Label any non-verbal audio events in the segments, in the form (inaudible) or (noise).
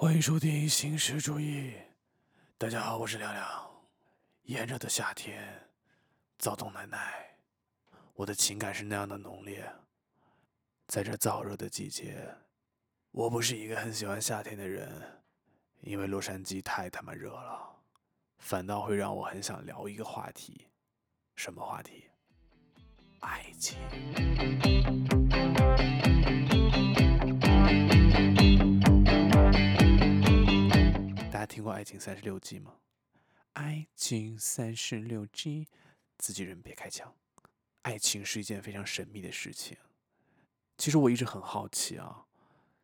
欢迎收听新时主义。大家好，我是亮亮。炎热的夏天，躁动难耐，我的情感是那样的浓烈。在这燥热的季节，我不是一个很喜欢夏天的人，因为洛杉矶太他妈热了，反倒会让我很想聊一个话题。什么话题？爱情。大家听过《爱情三十六计》吗？爱情三十六计，自己人别开枪。爱情是一件非常神秘的事情。其实我一直很好奇啊，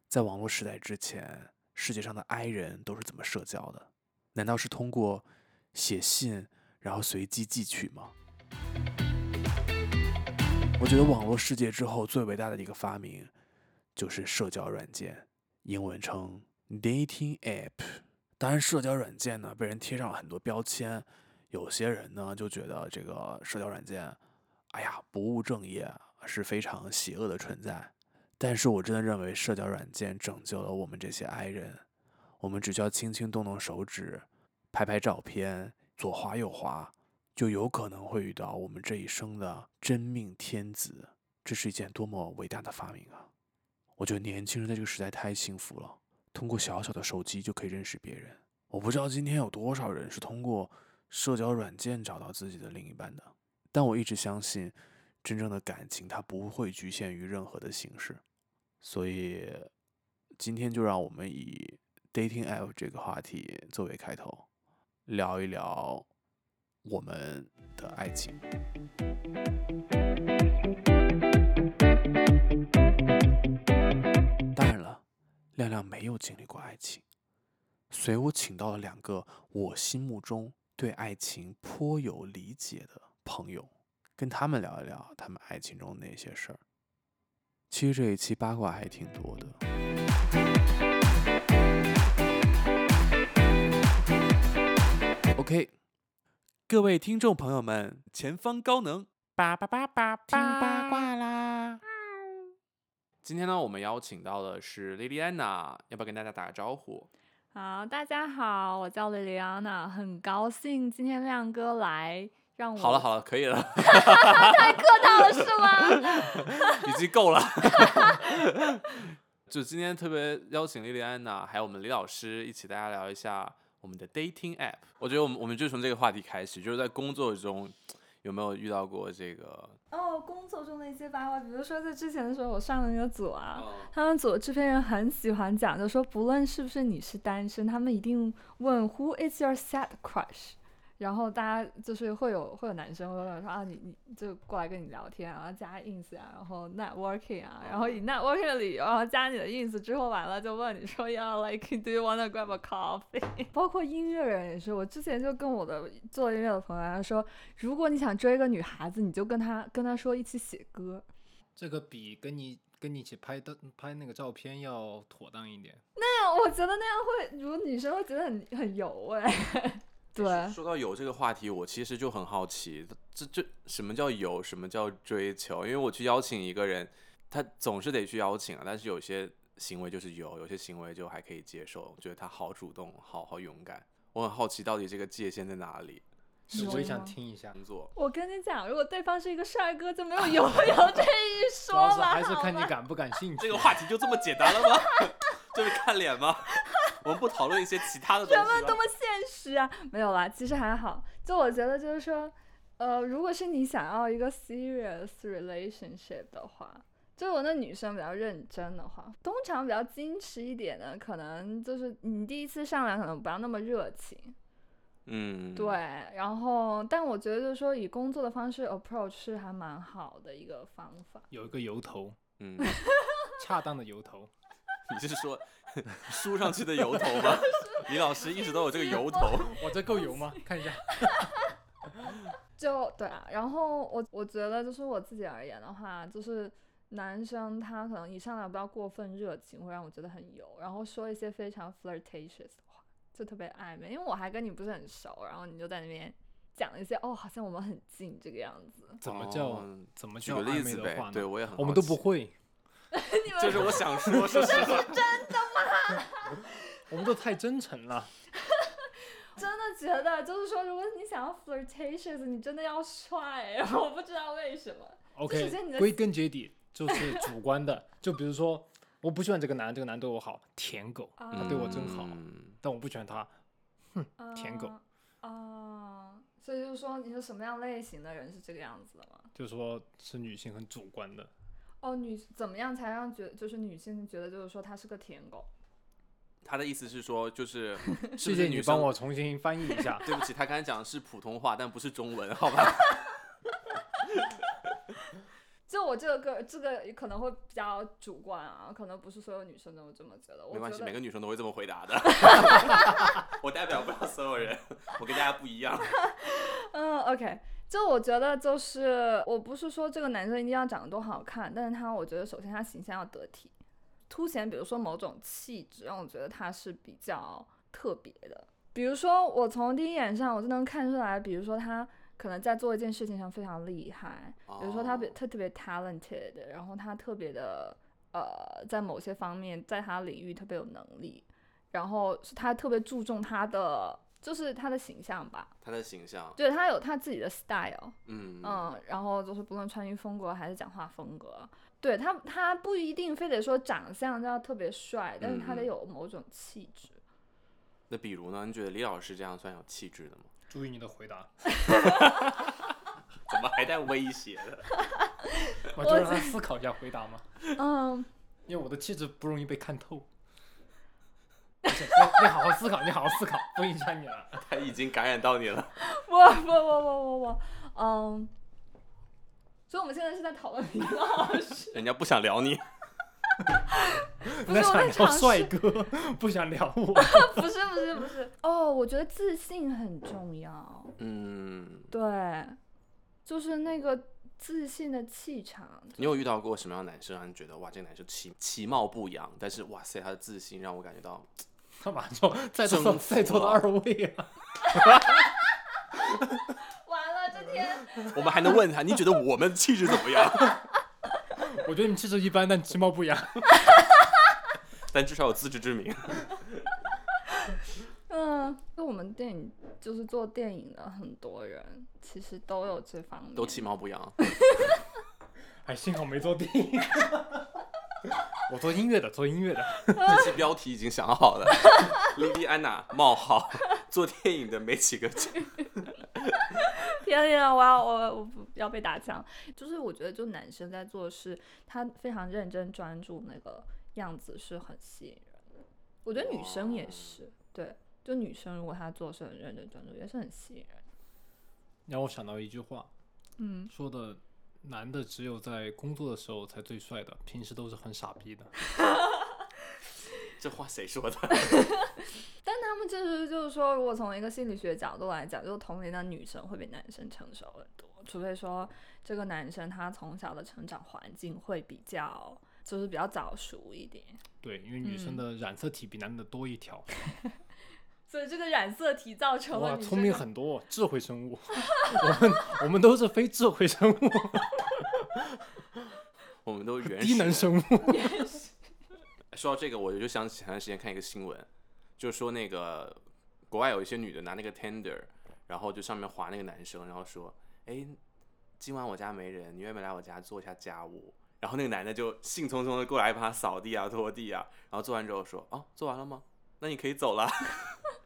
在网络时代之前，世界上的 I 人都是怎么社交的？难道是通过写信，然后随机寄取吗？我觉得网络世界之后最伟大的一个发明，就是社交软件，英文称 dating app。当然，社交软件呢被人贴上了很多标签，有些人呢就觉得这个社交软件，哎呀不务正业，是非常邪恶的存在。但是我真的认为社交软件拯救了我们这些 I 人，我们只需要轻轻动动手指，拍拍照片，左滑右滑，就有可能会遇到我们这一生的真命天子。这是一件多么伟大的发明啊！我觉得年轻人在这个时代太幸福了。通过小小的手机就可以认识别人。我不知道今天有多少人是通过社交软件找到自己的另一半的，但我一直相信，真正的感情它不会局限于任何的形式。所以，今天就让我们以 dating app 这个话题作为开头，聊一聊我们的爱情。亮亮没有经历过爱情，所以我请到了两个我心目中对爱情颇有理解的朋友，跟他们聊一聊他们爱情中的那些事儿。其实这一期八卦还挺多的。OK，各位听众朋友们，前方高能，叭叭叭叭，听八卦！今天呢，我们邀请到的是莉莉安娜，要不要跟大家打个招呼？好，大家好，我叫莉莉安娜，很高兴今天亮哥来，让我好了好了，可以了，太客套了是吗？(laughs) 已经够了。(laughs) 就今天特别邀请莉莉安娜，还有我们李老师一起，大家聊一下我们的 dating app。我觉得我们我们就从这个话题开始，就是在工作中。有没有遇到过这个？哦，工作中的一些八卦，比如说在之前的时候，我上了那个组啊，他们组的制片人很喜欢讲，就说不论是不是你是单身，他们一定问 Who is your sad crush？然后大家就是会有会有男生会问说啊你你就过来跟你聊天，然后加 ins 啊，然后 networking 啊，然后以 networking 的理由，然后加你的 ins 之后完了就问你说要 like do you wanna grab a coffee？(laughs) 包括音乐人也是，我之前就跟我的做音乐的朋友说，如果你想追一个女孩子，你就跟她跟她说一起写歌，这个比跟你跟你一起拍的拍那个照片要妥当一点。那样我觉得那样会，如果女生会觉得很很油哎。对，说到有这个话题，我其实就很好奇，这这什么叫有，什么叫追求？因为我去邀请一个人，他总是得去邀请啊，但是有些行为就是有，有些行为就还可以接受，觉得他好主动，好好勇敢。我很好奇，到底这个界限在哪里？我也想听一下。工作，我跟你讲，如果对方是一个帅哥，就没有有 (laughs) 有这一说了。还是看你感不感兴趣。这个话题就这么简单了吗？(laughs) 就是看脸吗？我们不讨论一些其他的东西。人们多么现实啊！没有啦，其实还好。就我觉得，就是说，呃，如果是你想要一个 serious relationship 的话，就我那女生比较认真的话，通常比较矜持一点的，可能就是你第一次上来可能不要那么热情。嗯。对，然后，但我觉得就是说，以工作的方式 approach 是还蛮好的一个方法。有一个由头，嗯，(laughs) 恰当的由头。(laughs) 你是说？(laughs) 梳上去的油头吗？(laughs) 李老师一直都有这个油头，(laughs) 我这够油吗？看一下。就对啊，然后我我觉得就是我自己而言的话，就是男生他可能一上来不要过分热情，会让我觉得很油，然后说一些非常 flirtatious 的话，就特别暧昧，因为我还跟你不是很熟，然后你就在那边讲一些哦，好像我们很近这个样子。怎么叫怎么举个例子呗？对我也很，我们都不会。就是我想说，说实话，真？我们都太真诚了。(laughs) 真的觉得，就是说，如果你想要 flirtatious，你真的要帅，(laughs) 我不知道为什么。首先你 OK，的归根结底就是主观的。就比如说，我不喜欢这个男，这个男对我好，舔狗，他对我真好，嗯但我不喜欢他。哼舔狗啊、啊所以就是说，你是什么样类型的人是这个样子的吗？就是说是女性很主观的。哦，女怎么样才让觉就是女性觉得就是说他是个舔狗？他的意思是说，就是 (laughs) 是谢谢你帮我重新翻译一下。(laughs) 对不起，他刚才讲的是普通话，但不是中文，好吧？(laughs) 就我这个这个可能会比较主观啊，可能不是所有女生都这么觉得。没关系，每个女生都会这么回答的。我代表不了所有人，我跟大家不一样。嗯，OK，就我觉得就是，我不是说这个男生一定要长得多好看，但是他我觉得首先他形象要得体，凸显比如说某种气质，让我觉得他是比较特别的。比如说我从第一眼上我就能看出来，比如说他可能在做一件事情上非常厉害，比如说他比哦他特别 talented，然后他特别的呃，在某些方面在他领域特别有能力，然后是他特别注重他的就是他的形象吧。他的形象，对他有他自己的 style，嗯嗯，然后就是不论穿衣风格还是讲话风格，对他他不一定非得说长相就要特别帅，但是他得有某种气质。那比如呢？你觉得李老师这样算有气质的吗？(laughs) 注意你的回答，(laughs) 怎么还带威胁的？我就让他思考一下回答嘛，嗯，因为我的气质不容易被看透。你你好好思考，你好好思考，不影响你了。(laughs) 他已经感染到你了。我我我我我我，嗯，所以我们现在是在讨论李老师，人家不想聊你，(laughs) 不是我那想聊在尝帅，哥，不想聊我。(laughs) 不是不是不是，哦，我觉得自信很重要，嗯，对，就是那个自信的气场，你有遇到过什么样的男生让你觉得哇，这个男生其其貌不扬，但是哇塞，他的自信让我感觉到他马上说，在座在座的二位啊，(laughs) 天。(laughs) 我们还能问他，你觉得我们气质怎么样？(laughs) 我觉得你气质一般，但其貌不扬。(laughs) 但至少有自知之明。嗯，就我们电影就是做电影的很多人，其实都有这方面。都其貌不扬。哎，幸好没做电影。我做音乐的，做音乐的。这期标题已经想好了，Lady Anna 冒号做电影的没几个。天呀，我要我我不要被打枪。就是我觉得，就男生在做事，他非常认真专注，那个样子是很吸引人的。我觉得女生也是，对，就女生如果她做事很认真专注，也是很吸引人。让我想到一句话，嗯，说的男的只有在工作的时候才最帅的，平时都是很傻逼的。(laughs) 这话谁说的？(laughs) 但他们就是就是说，如果从一个心理学角度来讲，就是同龄的女生会比男生成熟很多，除非说这个男生他从小的成长环境会比较就是比较早熟一点，对，因为女生的染色体比男的多一条，(laughs) 所以这个染色体造成了哇，聪明很多，智慧生物。我们我们都是非智慧生物，我们都原始 (laughs) 低能生物。说到这个，我就想起前段时间看一个新闻，就说那个国外有一些女的拿那个 Tender，然后就上面划那个男生，然后说，哎，今晚我家没人，你愿不愿意来我家做一下家务？然后那个男的就兴冲冲的过来帮他扫地啊、拖地啊，然后做完之后说，哦，做完了吗？那你可以走了。(laughs)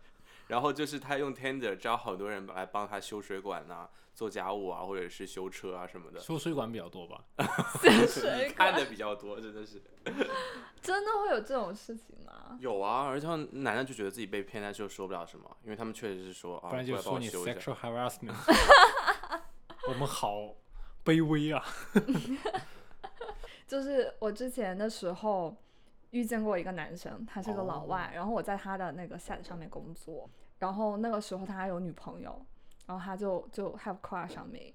然后就是他用 Tender 招好多人来帮他修水管呐、做家务啊，或者是修车啊什么的，修水管比较多吧？(laughs) 水看管的比较多，真的是。(laughs) 真的会有这种事情吗？有啊，而且他男的就觉得自己被骗，但是又说不了什么，因为他们确实是说啊，不然就过来帮说你我修一下。sexual harassment。(laughs) 我们好卑微啊！就是我之前的时候遇见过一个男生，他是个老外，哦然后我在他的那个 set 上面工作，然后那个时候他还有女朋友，然后他就就 have crush on me，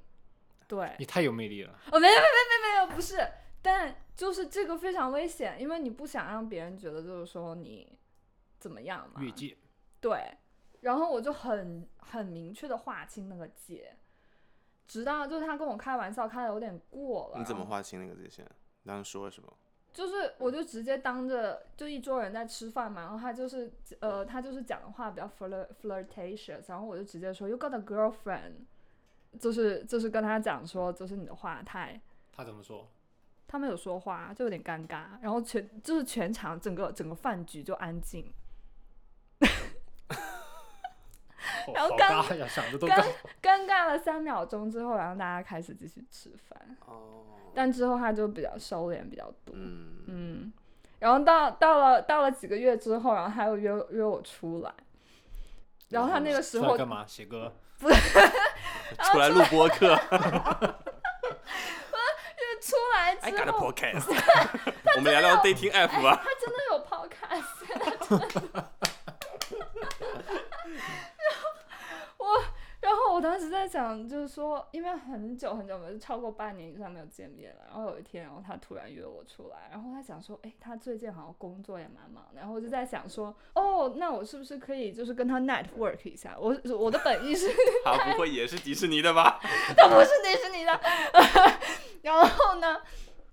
对，你太有魅力了。哦，没有没有没有没有，不是，但就是这个非常危险，因为你不想让别人觉得就是说你怎么样嘛，越界，对，然后我就很很明确的划清那个界，直到就是他跟我开玩笑开的有点过了，你怎么划清那个界限？你当时说了什么？就是我就直接当着就一桌人在吃饭嘛，然后他就是呃他就是讲的话比较 flirt flirtatious，然后我就直接说 You got a girlfriend，就是就是跟他讲说就是你的话太，他怎么说？他没有说话，就有点尴尬，然后全就是全场整个整个饭局就安静，哦然后刚好尬呀，想着都尴。尴尬了三秒钟之后，然后大家开始继续吃饭，哦，但之后他就比较收敛比较多，嗯，嗯，然后到到了到了几个月之后，然后他又约约我出来，然后他那个时候干嘛？写歌？(laughs) 不 (laughs) 出来录播客 (laughs) 出来之我们聊聊 dating app 吧。他真的有 podcast，然后我然后我当时在想，就是说，因为很久很久没有，超过半年以上没有见面了。然后有一天，然后他突然约我出来，然后他想说，哎，他最近好像工作也蛮忙的。然后我就在想说，哦，那我是不是可以就是跟他 network 一下？我我的本意是 (laughs) 他不会也是迪士尼的吧？(laughs) 他不是迪士尼的。(laughs) 然后呢，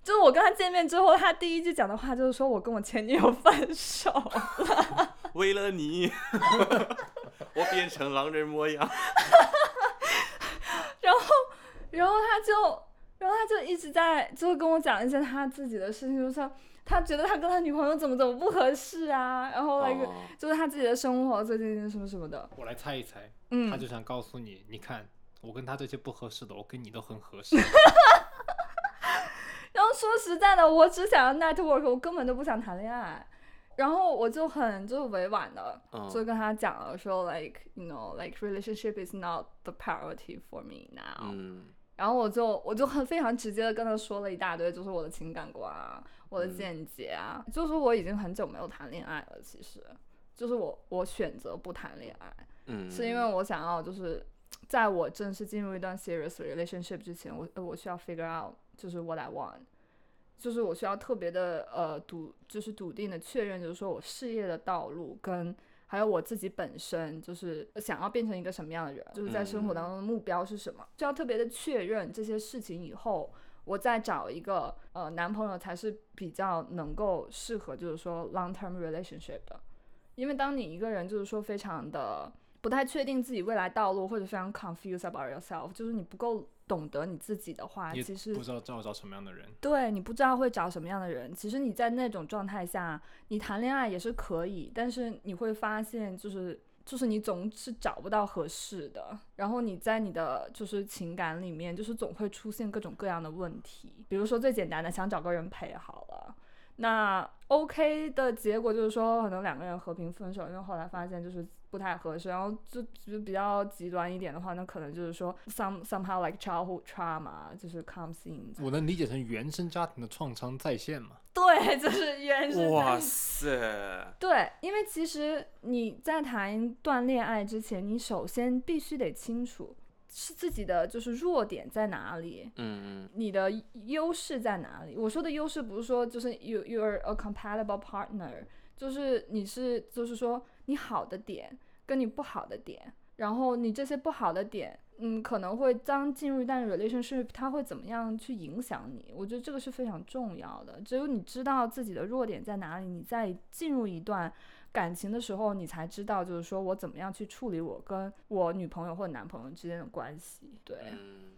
就是我跟他见面之后，他第一句讲的话就是说我跟我前女友分手。为了你，(laughs) 我变成狼人模样。(laughs) 然后，然后他就，然后他就一直在，就是跟我讲一些他自己的事情，就是他觉得他跟他女朋友怎么怎么不合适啊，然后那个、哦就是他自己的生活最近什么什么的，我来猜一猜，嗯，他就想告诉你，你看我跟他这些不合适的，我跟你都很合适。(laughs) 然后说实在的，我只想要 network，我根本就不想谈恋爱。然后我就很就是委婉的，嗯。就跟他讲了说，like you know like relationship is not the priority for me now。嗯。然后我就我就很非常直接的跟他说了一大堆，就是我的情感观啊，我的嗯。见解啊，就是我已经很久没有谈恋爱了，其实就是我我选择不谈恋爱，嗯，是因为我想要就是在我正式进入一段 serious relationship 之前，我我需要 figure out 就是 what I want，就是我需要特别的呃笃就是笃定的确认，就是说我事业的道路跟还有我自己本身就是想要变成一个什么样的人，就是在生活当中的目标是什么，需要特别的确认这些事情以后。我再找一个呃男朋友才是比较能够适合，就是说 long term relationship 的，因为当你一个人就是说非常的不太确定自己未来道路，或者非常 confused about yourself，就是你不够懂得你自己的话，其实不知道找找什么样的人。对你不知道会找什么样的人。其实你在那种状态下，你谈恋爱也是可以，但是你会发现就是。就是你总是找不到合适的，然后你在你的就是情感里面，就是总会出现各种各样的问题。比如说最简单的，想找个人陪好了，那 OK 的结果就是说，可能两个人和平分手，因为后来发现就是不太合适。然后就就比较极端一点的话，那可能就是说 some somehow like childhood trauma 就是 comes in。我能理解成原生家庭的创伤再现嘛？(laughs) 对，(laughs) 就是原生哇家庭塞，(laughs) 对，因为其实你在谈一段恋爱之前，你首先必须得清楚是自己的就是弱点在哪里，嗯你的优势在哪里？我说的优势不是说就是 you you are a compatible partner，就是你是就是说你好的点跟你不好的点，然后你这些不好的点，嗯，可能会当进入一段 relationship，它会怎么样去影响你？我觉得这个是非常重要的。只有你知道自己的弱点在哪里，你在进入一段感情的时候，你才知道，就是说我怎么样去处理我跟我女朋友或者男朋友之间的关系。对，嗯，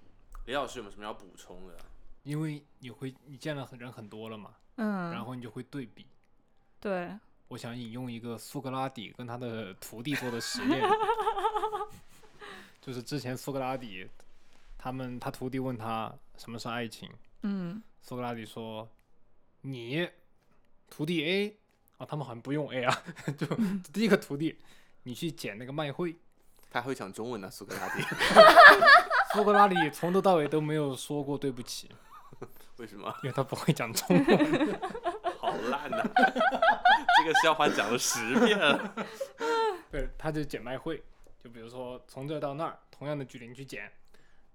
李老师有没有什么要补充的？因为你会你见了很人很多了嘛，嗯，然后你就会对比。对，我想引用一个苏格拉底跟他的徒弟做的实验，(laughs) 就是之前苏格拉底他们他徒弟问他什么是爱情，嗯苏格拉底说：“你徒弟 A 啊，他们好像不用 A 啊，(laughs) 就第一个徒弟，你去捡那个麦穗。他会讲中文呢，苏格拉底。(laughs) 苏格拉底从头到尾都没有说过对不起，为什么？因为他不会讲中文。好烂呐、这个笑话讲了十遍了。(laughs) 对，他就捡麦穗，就比如说从这儿到那儿，同样的距离你去捡，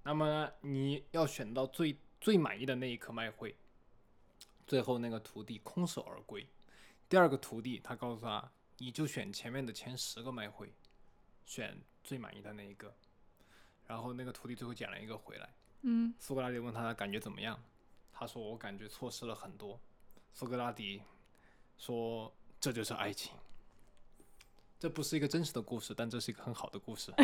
那么你要选到最最满意的那一颗麦穗。最后那个徒弟空手而归。第二个徒弟他告诉他，你就选前面的前十个麦穗，选最满意的那一个。然后那个徒弟最后捡了一个回来。嗯苏格拉底问他感觉怎么样，他说我感觉错失了很多。苏格拉底说这就是爱情。这不是一个真实的故事，但这是一个很好的故事。(laughs)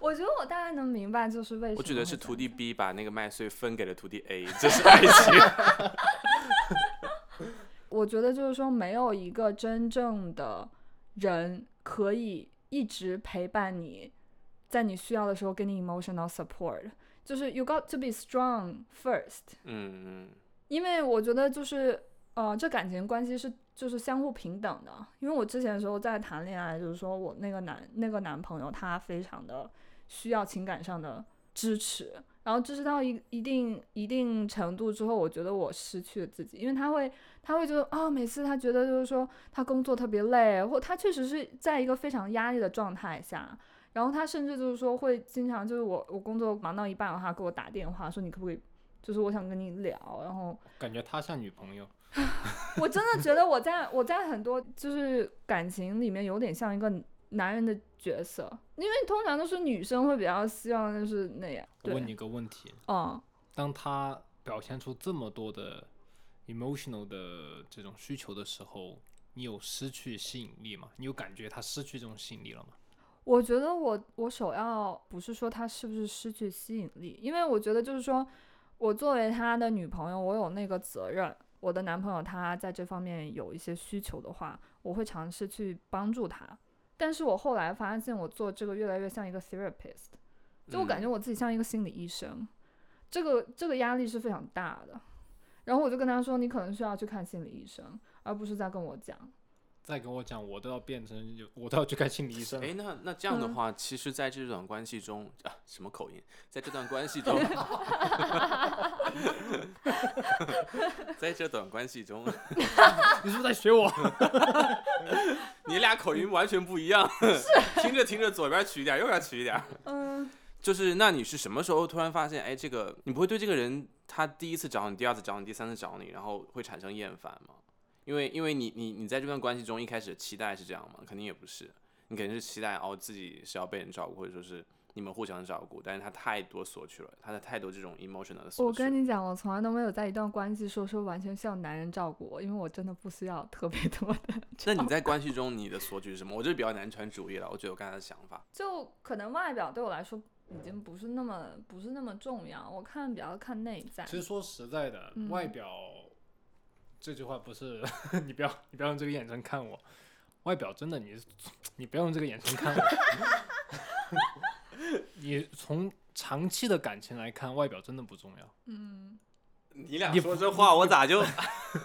我觉得我大概能明白，就是为什么。我觉得是徒弟 B 把那个麦穗分给了徒弟 A，(laughs) 这是爱情。(laughs) 我觉得就是说，没有一个真正的人可以一直陪伴你，在你需要的时候给你 emotional support。就是 you got to be strong first。嗯嗯。因为我觉得就是呃，这感情关系是就是相互平等的。因为我之前的时候在谈恋爱，就是说我那个男那个男朋友他非常的需要情感上的支持。然后支持到一一定一定程度之后，我觉得我失去了自己，因为他会他会觉得啊，每次他觉得就是说他工作特别累，或他确实是在一个非常压力的状态下，然后他甚至就是说会经常就是我我工作忙到一半的话给我打电话说你可不可以，就是我想跟你聊，然后感觉他像女朋友，(laughs) 我真的觉得我在我在很多就是感情里面有点像一个。男人的角色，因为通常都是女生会比较希望就是那样。我问你个问题，嗯，当他表现出这么多的 emotional 的这种需求的时候，你有失去吸引力吗？你有感觉他失去这种吸引力了吗？我觉得我我首要不是说他是不是失去吸引力，因为我觉得就是说我作为他的女朋友，我有那个责任。我的男朋友他在这方面有一些需求的话，我会尝试去帮助他。但是我后来发现，我做这个越来越像一个 therapist，就我感觉我自己像一个心理医生，这个这个压力是非常大的。然后我就跟他说，你可能需要去看心理医生，而不是在跟我讲。再跟我讲，我都要变成，我都要去看心理医生。哎，那那这样的话，其实在这段关系中啊，什么口音？在这段关系中，在这段关系中，(laughs) 你是不是在学我？(laughs) 你俩口音完全不一样，听着听着左边取一点，右边取一点。嗯，就是那你是什么时候突然发现，哎，这个你不会对这个人，他第一次找你，第二次找你，第三次找你，然后会产生厌烦吗？因为，因为你，你，你在这段关系中一开始的期待是这样吗？肯定也不是，你肯定是期待哦，自己是要被人照顾，或者说是你们互相照顾。但是他太多索取了，他的太多这种 emotional 的索取。我跟你讲，我从来都没有在一段关系说说完全需要男人照顾我，因为我真的不需要特别多的。那你在关系中你的索取是什么？我就是比较男权主义了，我觉得我刚才的想法。就可能外表对我来说已经不是那么不是那么重要，我看比较看内在。其实说实在的，外表。这句话不是 (laughs) 你不要你不要用这个眼神看我，外表真的你你不要用这个眼神看我，(laughs) 你从长期的感情来看，外表真的不重要。嗯，你俩说这话我咋就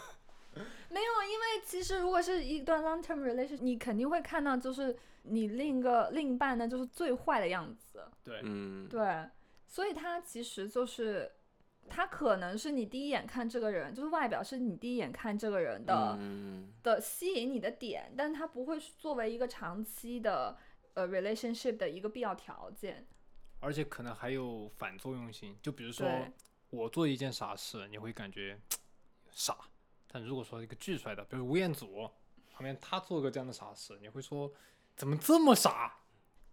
(laughs) 没有？因为其实如果是一段 long term relation，你肯定会看到就是你另一个另一半呢就是最坏的样子。对，嗯，对，所以他其实就是。他可能是你第一眼看这个人，就是外表是你第一眼看这个人的的吸引你的点，但他不会作为一个长期的呃 relationship 的一个必要条件。而且可能还有反作用性，就比如说我做一件傻事，你会感觉傻；但如果说一个巨帅的，比如吴彦祖旁边他做个这样的傻事，你会说怎么这么傻？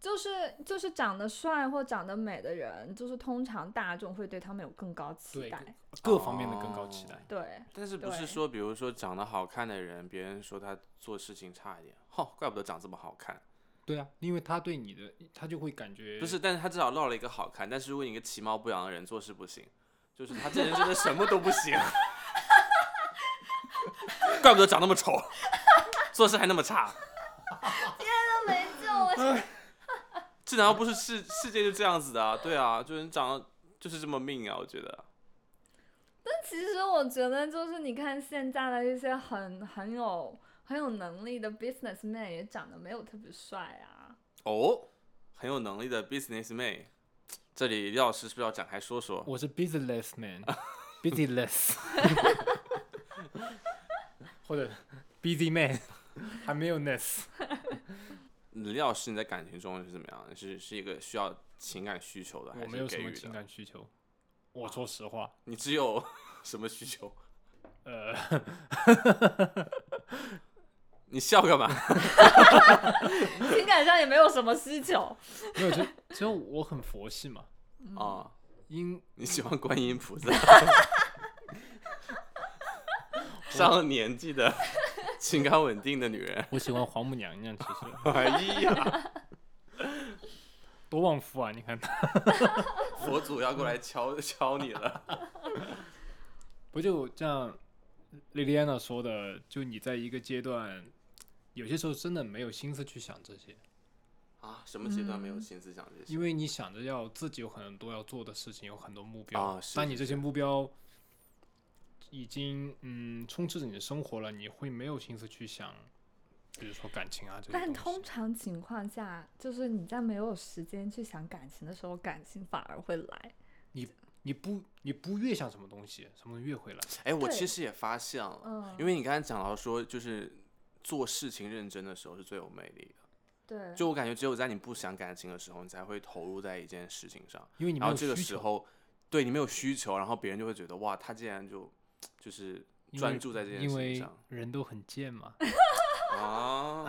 就是就是长得帅或长得美的人，就是通常大众会对他们有更高期待，各方面的更高期待。对，但是不是说，比如说长得好看的人，别人说他做事情差一点，吼，怪不得长这么好看。对啊，因为他对你的，他就会感觉不是，但是他至少落了一个好看。但是如果你一个其貌不扬的人做事不行，就是他这人真的什么都不行，(laughs) 怪不得长那么丑，做事还那么差。天都没救了。(laughs) 这难道不是世世界就这样子的啊？对啊，就是你长得就是这么命啊！我觉得。但其实我觉得，就是你看现在的一些很很有很有能力的 businessman 也长得没有特别帅啊。哦，很有能力的 businessman，这里李老师是不是要展开说说？我是 businessman，business，(laughs) (laughs) 或者 busy man，还没有 ness。李老师，你在感情中是怎么样？是是一个需要情感需求的，还是我没有什么情感需求。我说实话，你只有 (laughs) 什么需求？(laughs) 呃，(laughs) 你笑干嘛？情感上也没有什么需求。没有，就只有我很佛系嘛。啊，因你喜欢观音菩萨。上了年纪的 (laughs) 情感稳定的女人。我喜欢黄母娘娘，其实 (laughs) 哎呀，(laughs) 多旺夫啊！你看他，佛祖要过来敲敲你了。不就像莉莉安娜说的，就你在一个阶段，有些时候真的没有心思去想这些，啊，什么阶段没有嗯心思想这些？因为你想着要自己有很多要做的事情，有很多目标。啊是是当你这些是目标已经嗯充斥着你的生活了，你会没有心思去想，比如说感情啊这些但。通常情况下，就是你在没有时间去想感情的时候，感情反而会来。你你不你不越想什么东西，什么东西越会来。哎，我其实也发现了，嗯，因为你刚才讲到说，就是做事情认真的时候是最有魅力的。对，就我感觉，只有在你不想感情的时候，你才会投入在一件事情上。因为你没然后这个有需求，时候，对你没有需求，然后别人就会觉得哇，他竟然就就是专注在这件因为事情上人都很贱嘛。啊，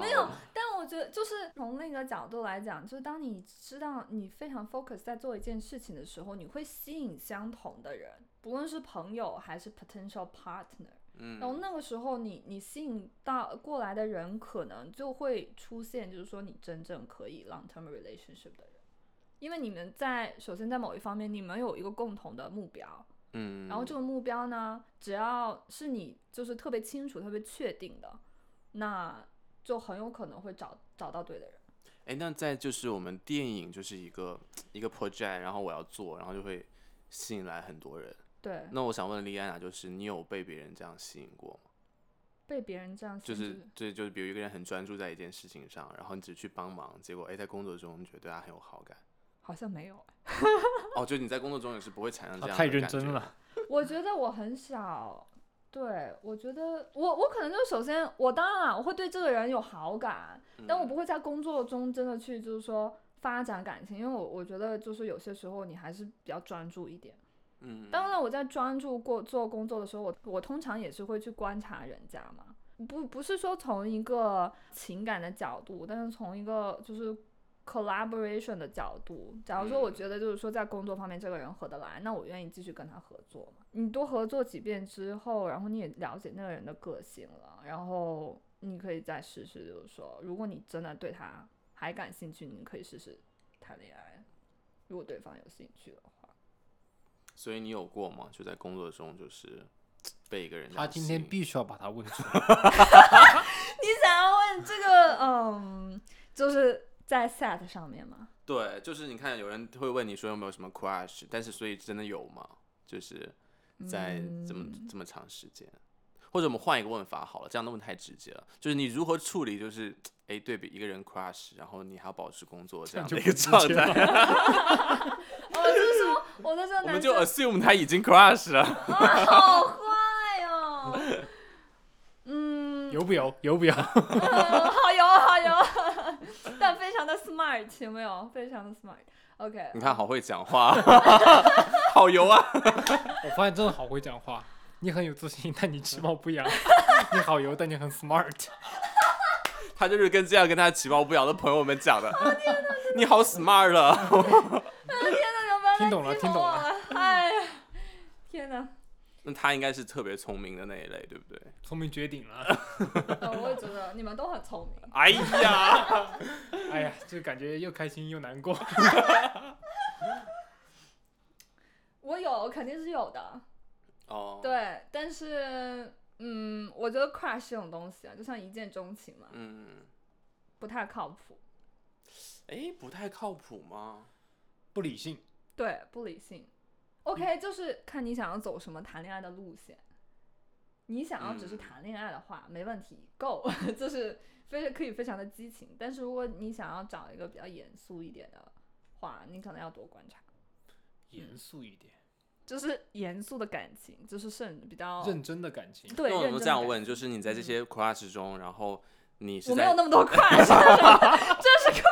没有，但我觉得就是从另一个角度来讲，就是当你知道你非常 focus 在做一件事情的时候，你会吸引相同的人，不论是朋友还是 potential partner。然后嗯，那个时候你，你吸引到过来的人，可能就会出现，就是说你真正可以 long term relationship 的人，因为你们在首先在某一方面，你们有一个共同的目标，嗯，然后这个目标呢，只要是你就是特别清楚、特别确定的，那就很有可能会找找到对的人。哎，那在就是我们电影就是一个一个 project，然后我要做，然后就会吸引来很多人。对，那我想问莉安娜，就是你有被别人这样吸引过吗？被别人这样就是对，就是比如一个人很专注在一件事情上，然后你只去帮忙，结果哎，在工作中你觉得对他很有好感。好像没有。(laughs) 哦，就你在工作中也是不会产生这样的感觉认真了。(laughs) 我觉得我很少，对我觉得我我可能就首先我当然啊我会对这个人有好感，但我嗯不会在工作中真的去就是说发展感情，因为我我觉得就是有些时候你还是比较专注一点。嗯，当然我在专注过做工作的时候，我我通常也是会去观察人家嘛，不不是说从一个情感的角度，但是从一个就是 collaboration 的角度。假如说我嗯觉得就是说在工作方面这个人合得来，那我愿意继续跟他合作嘛。你多合作几遍之后，然后你也了解那个人的个性了，然后你可以再试试，就是说如果你真的对他还感兴趣，你可以试试谈恋爱。如果对方有兴趣的话。所以你有过吗？就在工作中，就是被一个人他今天必须要把他问出来。(laughs) 你想要问这个，嗯，就是在 set 上面吗？对，就是你看有人会问你说有没有什么 crush，但是所以真的有吗？就是在这么、嗯这么长时间，或者我们换一个问法好了，这样的问太直接了，就是你如何处理就是哎对比一个人 crush，然后你还要保持工作这样的一个状态，接 (laughs) 了哦，就是说我的这个我们就 assume 他已经 crush 了。啊，好坏哦。嗯，有不有？有不有？(laughs) smart，有没有？非常的 smart。OK，你看好会讲话，(laughs) 好油啊！我发现真的好会讲话，你很有自信，但你其貌不扬。(laughs) 你好油，但你很 smart。他就是跟这样跟他其貌不扬的朋友们讲的。你好 smart 啊！(laughs) 天哪，有没有听懂了听懂了？哎呀，天哪！那他应该是特别聪明的那一类，对不对？聪明绝顶了。呃 (laughs) 我也觉得你们都很聪明。哎呀，(laughs) 哎呀，就感觉又开心又难过。(laughs) 我有，肯定是有的。哦，，对，但是，嗯，我觉得 crush 这种东西啊，就像一见钟情嘛，嗯，不太靠谱。哎，不太靠谱吗？不理性。对，不理性。OK，就是看你想要走什么谈恋爱的路线。你想要只是嗯谈恋爱的话，没问题，Go，(laughs) 就是非可以非常的激情。但是如果你想要找一个比较严肃一点的话，你可能要多观察，严肃一点，就是严肃的感情，就是甚比较认真的感情。对。那我认真的感们这样问，就是你在这些 crush 中，然后你是我没有那么多 crush，(laughs) 这是 (laughs)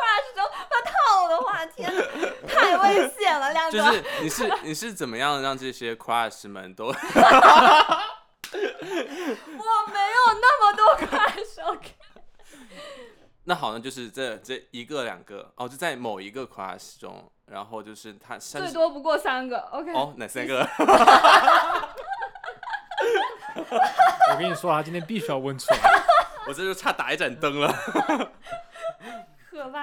的话，天，太危险了，亮哥。就是你是你是怎么样让这些 crush 们都 (laughs) 我没有那么多 (laughs) crush，OK。(laughs) 那好呢？就是这这一个两个哦，就在某一个 crush 中，然后就是他最多不过三个，OK。哦哪三个？我跟你说，啊今天必须要问出来。我这就差打一盏灯了。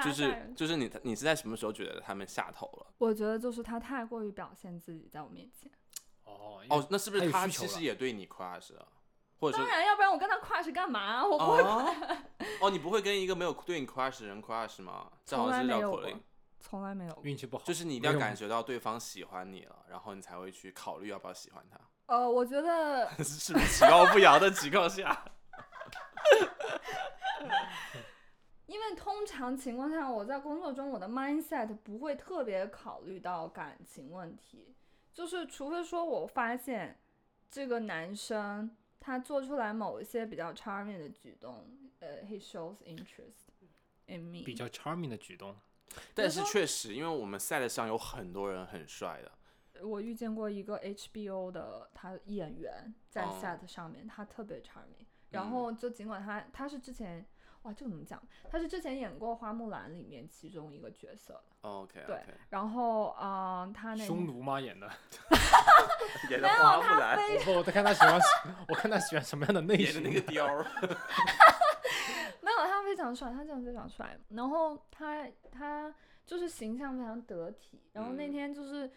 就是就是你你是在什么时候觉得他们下头了？我觉得就是他太过于表现自己在我面前。哦哦，那是不是他其实也对你 crush 啊？或者当然，要不然我跟他 crush 干嘛？我不会，哦 (laughs) 哦，你不会跟一个没有对你 crush 的人 crush 吗？这好像是绕口令，，从来没有。运气不好，就是你一定要感觉到对方喜欢你了，然后你才会去考虑要不要喜欢他。呃，我觉得 (laughs) 是不是其貌不扬的情况下？(laughs) 因为通常情况下，我在工作中我的 mindset 不会特别考虑到感情问题，就是除非说我发现这个男生他做出来某一些比较 charming 的举动，呃，he shows interest in me，比较 charming 的举动。但是确实，因为我们 set 上有很多人很帅的，我遇见过一个 HBO 的他演员在哦 set 上面，他特别 charming。嗯然后就尽管他他是之前哇这个怎么讲？他是之前演过《花木兰》里面其中一个角色的。OK 对然后嗯、呃他那匈奴吗？演的？(laughs) 演的花木兰，我不，我在看他喜欢，我看他喜欢什么样的类型演的那个貂儿，(laughs) 没有他非常帅，他真的非常帅。然后他他就是形象非常得体。然后那嗯天就是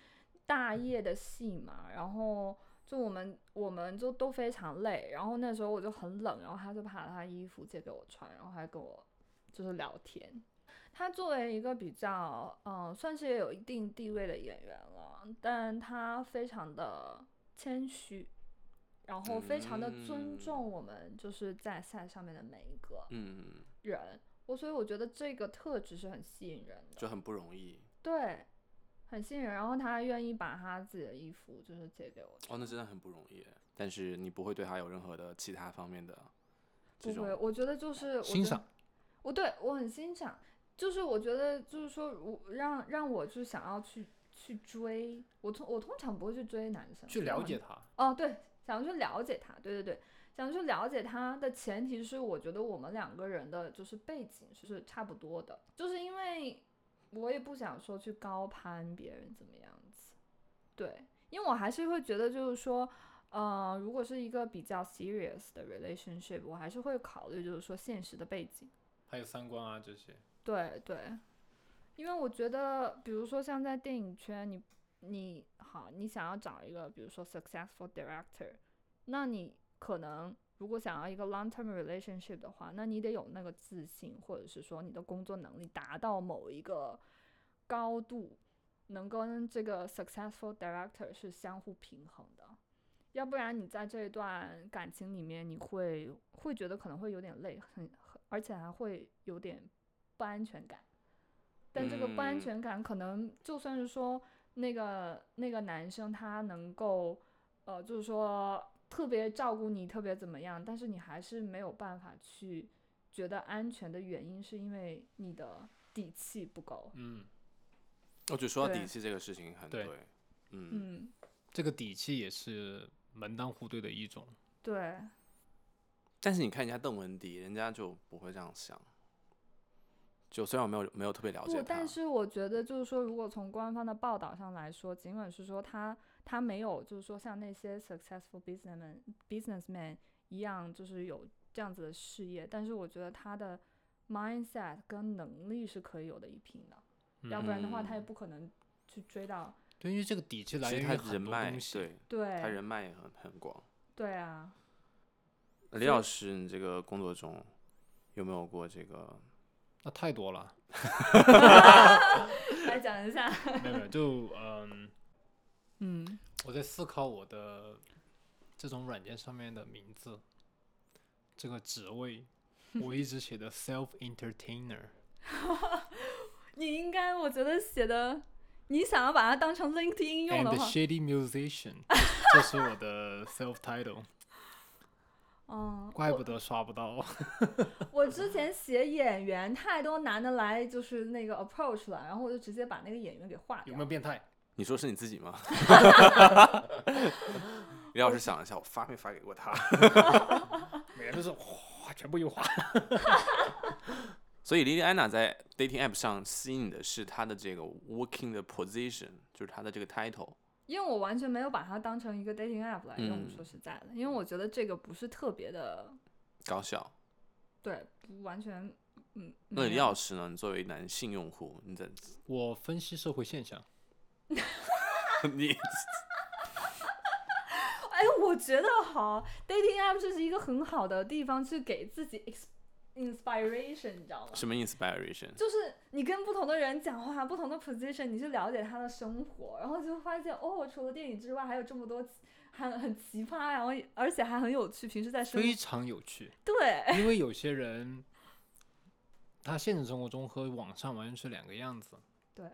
大夜的戏嘛，然后就我们我们就都非常累，然后那时候我就很冷，然后他就把他衣服借给我穿，然后还跟我就是聊天。他作为一个比较嗯、呃算是也有一定地位的演员了，但他非常的谦虚，然后非常的尊嗯重我们就是在赛上面的每一个嗯，人。我所以我觉得这个特质是很吸引人的，就很不容易。对，很信任。然后他还愿意把他自己的衣服就是借给我，哦，那真的很不容易。但是你不会对他有任何的其他方面的不会，我觉得就是我欣赏，我对我很欣赏，就是我觉得就是说，我让让我就想要去去追，我通我通常不会去追男生，去了解他。哦，对，想要去了解他，对对对，想要去了解他的前提是，我觉得我们两个人的就是背景是差不多的，就是因为我也不想说去高攀别人怎么样子，对，因为我还是会觉得就是说，呃，如果是一个比较 serious 的 relationship，我还是会考虑就是说现实的背景。还有三观啊这些，对对，因为我觉得，比如说像在电影圈，你你好，你想要找一个比如说 successful director，那你可能如果想要一个 long term relationship 的话，那你得有那个自信，或者是说你的工作能力达到某一个高度，能跟这个 successful director 是相互平衡的。要不然你在这一段感情里面，你会会觉得可能会有点累，很很而且还会有点不安全感。但这个不安嗯全感，可能就算是说那个那个男生他能够，呃，就是说特别照顾你，特别怎么样，但是你还是没有办法去觉得安全的原因，是因为你的底气不够。嗯，我觉得说到底气这个事情很对对，嗯，嗯，这个底气也是门当户对的一种。对，但是你看人家邓文迪，人家就不会这样想。就虽然我没有没有特别了解不，但是我觉得就是说，如果从官方的报道上来说，尽管是说他他没有就是说像那些 successful businessman businessman 一样，就是有这样子的事业，但是我觉得他的 mindset 跟能力是可以有的一拼的，要不然的话他也嗯不可能去追到。对，因为这个底气来源于很他人脉多东西。对，他人脉也很很广。对啊，李老师，你这个工作中有没有过这个？那太多了，(laughs) 来讲一下。没有没有，就嗯，嗯，我在思考我的这种软件上面的名字，这个职位，(laughs) 我一直写的 self entertainer，(laughs) 你应该我觉得写的，你想要把它当成 LinkedIn 用 and 的话，shady musician，这是我的 self title，嗯，怪不得刷不到。(laughs) 我之前写演员，太多男的来就是那个 approach 了，然后我就直接把那个演员给划掉。有没有变态？你说是你自己吗？(laughs) 李老师想一下，我发没发给过他？(laughs) 每人都是哗，全部优化。所以莉莉安娜在 dating app 上吸引的是她的这个 working 的 position，就是她的这个 title。因为我完全没有把它当成一个 dating app 来用，嗯说实在的，因为我觉得这个不是特别的，高效。对，不完全，嗯。那李老师呢？你作为男性用户，你怎我分析社会现象，(laughs) 你 (laughs) 哎，我觉得好，dating app 这是一个很好的地方，去给自己 ex inspiration，你知道吗？什么 inspiration？就是你跟不同的人讲话，不同的 position，你去了解他的生活，然后就会发现哦，除了电影之外，还有这么多奇很很奇葩，然后而且还很有趣。平时在生非常有趣。对，因为有些人，他现实生活中和网上完全是两个样子。对，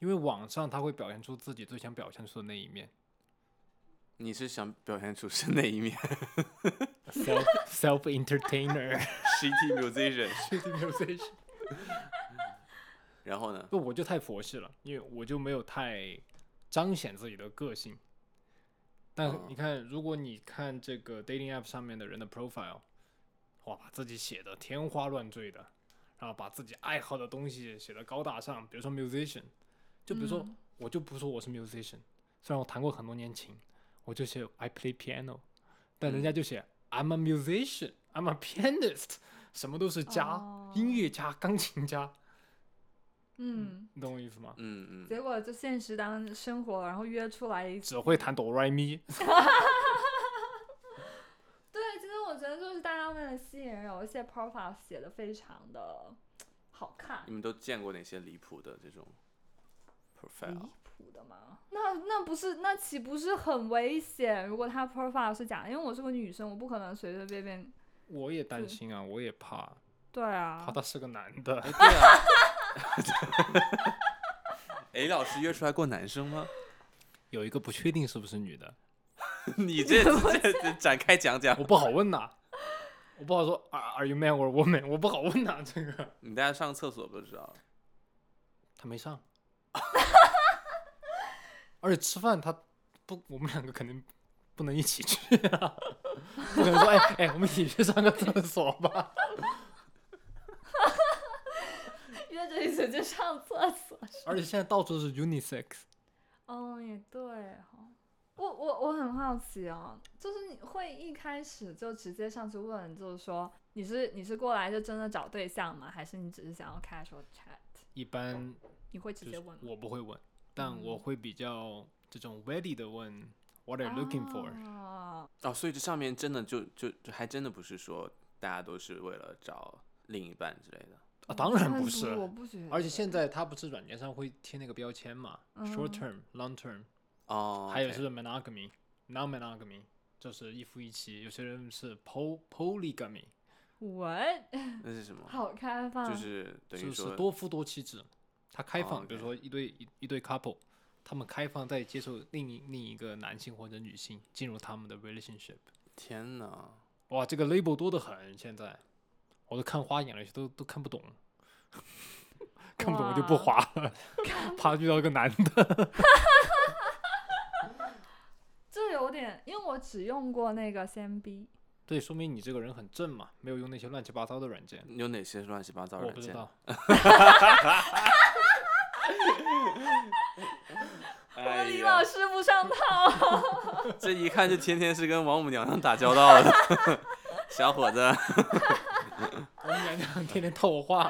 因为网上他会表现出自己最想表现出的那一面你是想表现出是哪一面，self (laughs) self entertainer？Shitty (laughs) musician。(laughs) musician。然后呢？不，我就太佛系了，因为我就没有太彰显自己的个性。但哦你看，如果你看这个 dating app 上面的人的 profile，哇，把自己写的天花乱坠的，然后把自己爱好的东西写的高大上，比如说 musician，就比如说、嗯我就不说我是 musician，虽然我弹过很多年琴，我就写 I play piano，但人家就写 I'm a musician，I'm (laughs) a pianist，(laughs) 什么都是家，哦音乐家、钢琴家，嗯，你懂我意思吗？嗯嗯。结果就现实当生活，然后约出来一。只会弹哆来咪，(laughs) 对，其实我觉得就是大家为了吸引人，有一些 profile 写的非常的好看你。们都见过哪些离谱的这种离 profile？谱的吗？那那不是那岂不是很危险？如果他 profile 是假的，因为我是个女生，我不可能随随便便。我也担心啊，我也怕，对啊怕，他是个男的。哎，对啊。(laughs) 哎，老师约出来过男生吗？有一个不确定是不是女的，(laughs) 你这这这展开讲讲我。不好问呐，我不好说 Are Are you man or woman？我不好问呐，这个你带他上厕所不就知道了？他没上，(laughs) 而且吃饭他不，我们两个肯定不能一起去啊，不可能说哎哎，我们一起去上个厕所吧。约着一起去上厕所。而且现在到处都是 unisex，哦，也对哈。我我我很好奇哦，就是你会一开始就直接上去问，就是说你是你是过来就真的找对象吗？还是你只是想要 casual chat？一般你会直接问吗？我不会问，但嗯我会比较这种 ready 的问 What are you looking for？、啊哦，所以这上面真的就就就还真的不是说大家都是为了找另一半之类的。啊，当然不是。我不觉得。而且现在它不是软件上会贴那个标签嘛、s h o r t 嗯 term、long term，哦，还有 OK 是 monogamy、non monogamy，就是一夫一妻。有些人是 po polygamy，what 那是什么？好开放，就是等于就是说多夫多妻制。它开放，哦比如说一对一一对 couple，他们开放在接受另一另一个男性或者女性进入他们的 relationship。天哪！哇，这个 label 多得很，现在我都看花眼了，有些都都看不懂，(laughs) 看不懂我就不滑了，(laughs) 怕遇到一个男的。(laughs) 这有点，因为我只用过那个 CMB，对，说明你这个人很正嘛，没有用那些乱七八糟的软件。有哪些乱七八糟软件？我不知道，我 (laughs) 哎们李老，师不上套。(laughs) 这一看就天天是跟王母娘娘打交道的 (laughs) 小伙子。我们娘娘天天套我话。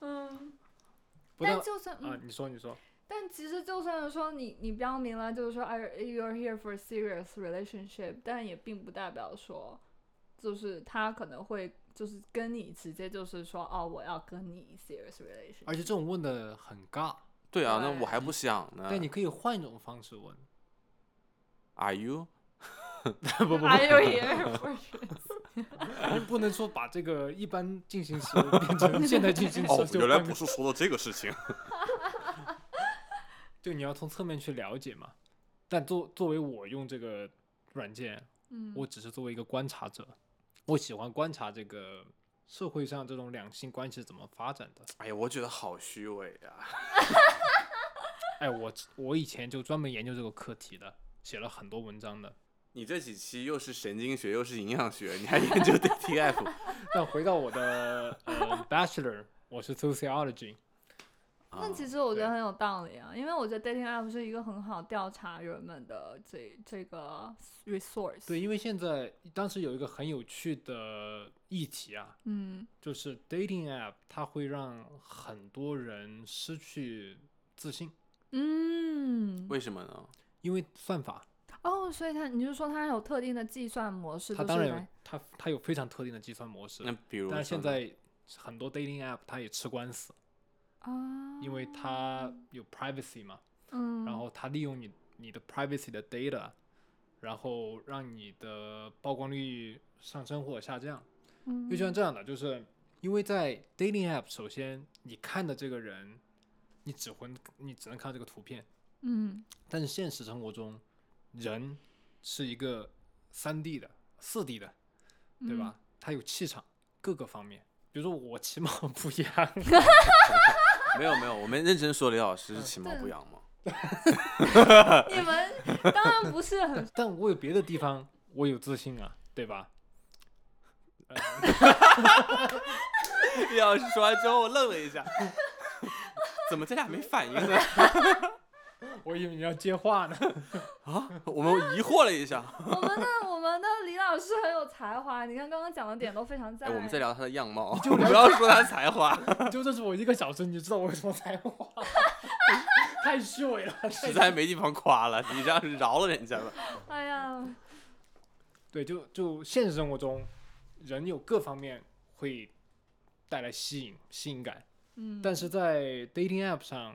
嗯，但但就算、啊嗯，，你说你说，但其实就算说你你标明了就是说，I，you're here for serious relationship，但也并不代表说，就是他可能会就是跟你直接就是说，哦，我要跟你 serious relationship。而且这种问的很尬，对啊，那我还不想呢。但你可以换一种方式问。Are you？(laughs) 不不不，Are you here for？你 (laughs) 不能说把这个一般进行时变成现在进行时，就换个是说的这个事情。(laughs) 就你要从侧面去了解嘛。但作作为我用这个软件，嗯，我只是作为一个观察者，我喜欢观察这个社会上这种两性关系是怎么发展的。哎呀，我觉得好虚伪啊！(laughs) 哎，我我以前就专门研究这个课题的，写了很多文章的。你这几期又是神经学又是营养学，你还研究 DTF？那 (laughs) 回到我的呃 bachelor，我是 sociology，那啊其实我觉得很有道理啊，因为我觉得 dating app 是一个很好调查人们的这这个 resource。对，因为现在当时有一个很有趣的议题啊，嗯就是 dating app 它会让很多人失去自信，嗯，为什么呢？因为算法，哦，所以它你就说它有特定的计算模式，它当然它它有非常特定的计算模式那，比如但是现在很多 dating app 它也吃官司，啊，因为它有 privacy 嘛，嗯，然后它利用你你的 privacy 的 data，然后让你的曝光率上升或者下降。嗯。就像这样的，就是因为在 dating app，首先你看的这个人，你只会你只能看到这个图片，嗯。但是现实生活中，人是一个三 D 的、四 D 的，对吧？他有气场，各个方面。比如说我其貌不扬，(laughs) 没有没有，我们认真说李老师是嗯其貌不扬吗？嗯 (laughs) 你们当然不是很 (laughs) 但我有别的地方我有自信啊，对吧？李老师说完之后，我愣了一下，怎么这俩没反应呢？我以为你要接话呢。啊，我们疑惑了一下。(laughs) (laughs) 我们的我们的李老师很有才华，你看刚刚讲的点都非常在。哎，我们在聊他的样貌，(laughs) 就不要说他才华，就这是我一个小时，你就知道我有什么才华，太虚伪了。实在没地方夸了，你这样是饶了人家了。哎呀，对，就就现实生活中，人有各方面会带来吸引吸引感，嗯，但是在 dating app 上，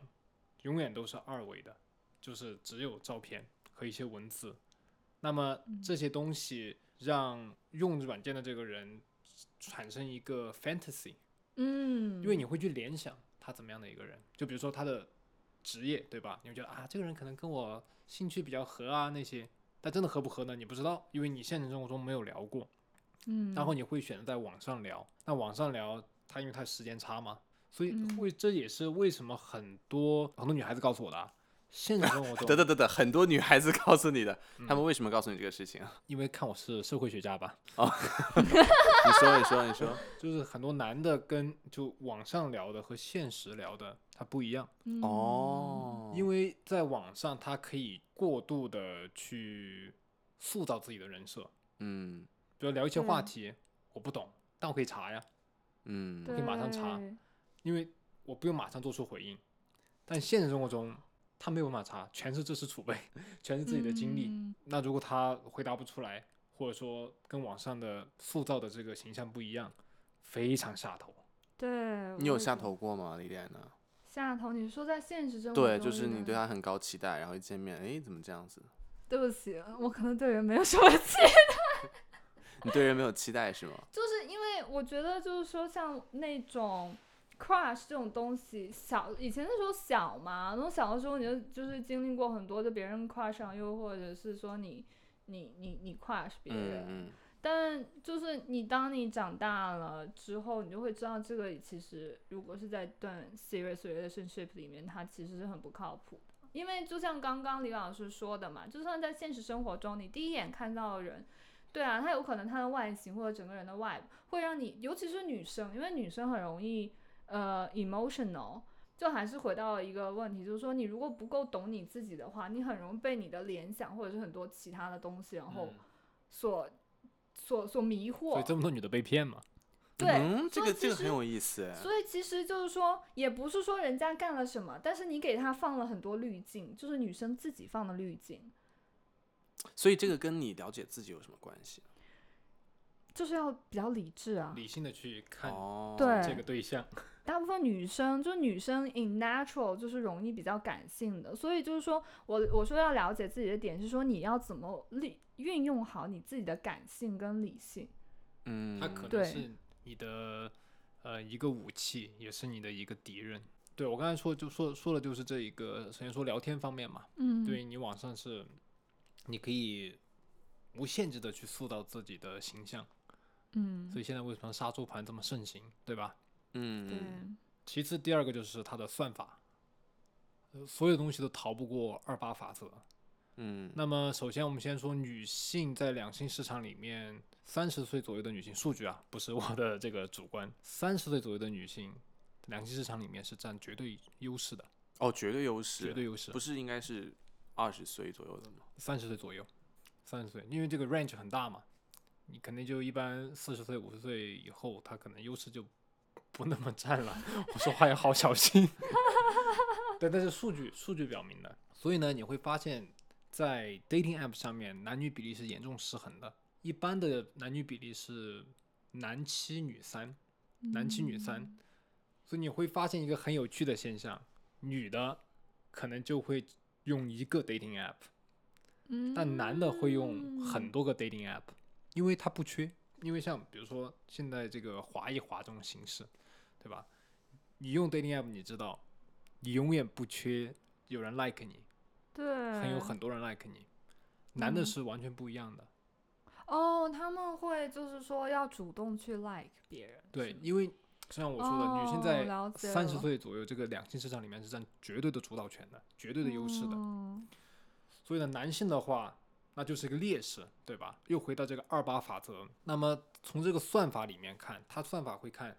永远都是二维的，就是只有照片和一些文字。那么这些东西让用软件的这个人产生一个 fantasy，嗯，因为你会去联想他怎么样的一个人，就比如说他的职业，对吧？你会觉得啊，这个人可能跟我兴趣比较合啊那些，但真的合不合呢？你不知道，因为你现实生活中没有聊过。嗯，然后你会选择在网上聊。那网上聊，它因为它时间差嘛，所以为这也是为什么很多很多女孩子告诉我的啊，现实生活中等等等等，很多女孩子告诉你的，嗯。(laughs) 她们为什么告诉你这个事情啊？因为看我是社会学家吧，(laughs) 你说，你说，你说。(laughs) 就是很多男的跟就网上聊的和现实聊的他不一样，嗯。哦，因为在网上他可以过度的去塑造自己的人设，嗯。比如聊一些话对题我不懂，但我可以查呀，嗯，可以马上查对因为我不用马上做出回应。但现实生活中，他没有办法查，全是知识储备，(laughs) 全是自己的经历。嗯那如果他回答不出来，或者说跟网上的塑造的这个形象不一样，非常下头。对，你有下头过吗，李莲呢？下头？你说在现实生活对，就是你对他，很高期待，然后一见面，哎，怎么这样子？(laughs) 对不起，我可能对人没有什么期待 (laughs) 你对人没有期待是吗？就是因为我觉得，就是说像那种 crush 这种东西，小以前的时候小嘛，那种小的时候你就就是经历过很多，就别人 crush 上，又或者是说你你你你 crush 别人，嗯但就是你当你长大了之后，你就会知道这个其实如果是在一段 serious relationship 里面，它其实是很不靠谱的。因为就像刚刚李老师说的嘛，就算在现实生活中，你第一眼看到的人，对啊，他有可能他的外形或者整个人的 vibe 会让你，尤其是女生，因为女生很容易呃 emotional。就还是回到了一个问题，就是说你如果不够懂你自己的话，你很容易被你的联想或者是很多其他的东西，然后嗯所、所所迷惑。所以这么多女的被骗嘛？对，嗯，这个这个很有意思哎。所以其实就是说，也不是说人家干了什么，但是你给他放了很多滤镜，就是女生自己放的滤镜，所以这个跟你了解自己有什么关系？就是要比较理智啊。理性的去看哦，对这个对象。大部分女生就是女生 in natural 就是容易比较感性的，所以就是说我我说要了解自己的点是说你要怎么利运用好你自己的感性跟理性。嗯，它可能对是你的呃一个武器，也是你的一个敌人。对我刚才说就说说的就是这一个，首先说聊天方面嘛，嗯，对你网上是你可以无限制的去塑造自己的形象，嗯，所以现在为什么杀猪盘这么盛行，对吧？嗯，其次，第二个就是它的算法，呃所有东西都逃不过二八法则。嗯，那么，首先我们先说女性在两性市场里面，三十岁左右的女性数据啊，不是我的这个主观，三十岁左右的女性两性市场里面是占绝对优势的，哦，绝对优势，绝对优势。不，是应该是二十岁左右的吗？三十岁左右，三十岁，因为这个 range 很大嘛，你肯定就一般四十岁、五十岁以后，他可能优势就不那么占了。我说话要好小心。(laughs) 对，但是数据数据表明的，所以呢，你会发现在 dating app 上面，男女比例是严重失衡的。一般的男女比例是男七女三，男七女三，所以你会发现一个很有趣的现象，女的可能就会用一个 dating app。嗯，但男的会用很多个 dating app，因为他不缺，因为像比如说现在这个滑一滑这种形式，对吧？你用 dating app，你知道，你永远不缺有人 like 你，对，很有很多人 like 你。男的嗯是完全不一样的，哦，他们会就是说要主动去 like 别人，对因为像我说的，女性哦在三十岁左右这个两性市场里面是占绝对的主导权的，绝对的优势的。嗯所以呢，男性的话，那就是一个劣势，对吧？又回到这个二八法则。那么从这个算法里面看，它算法会看，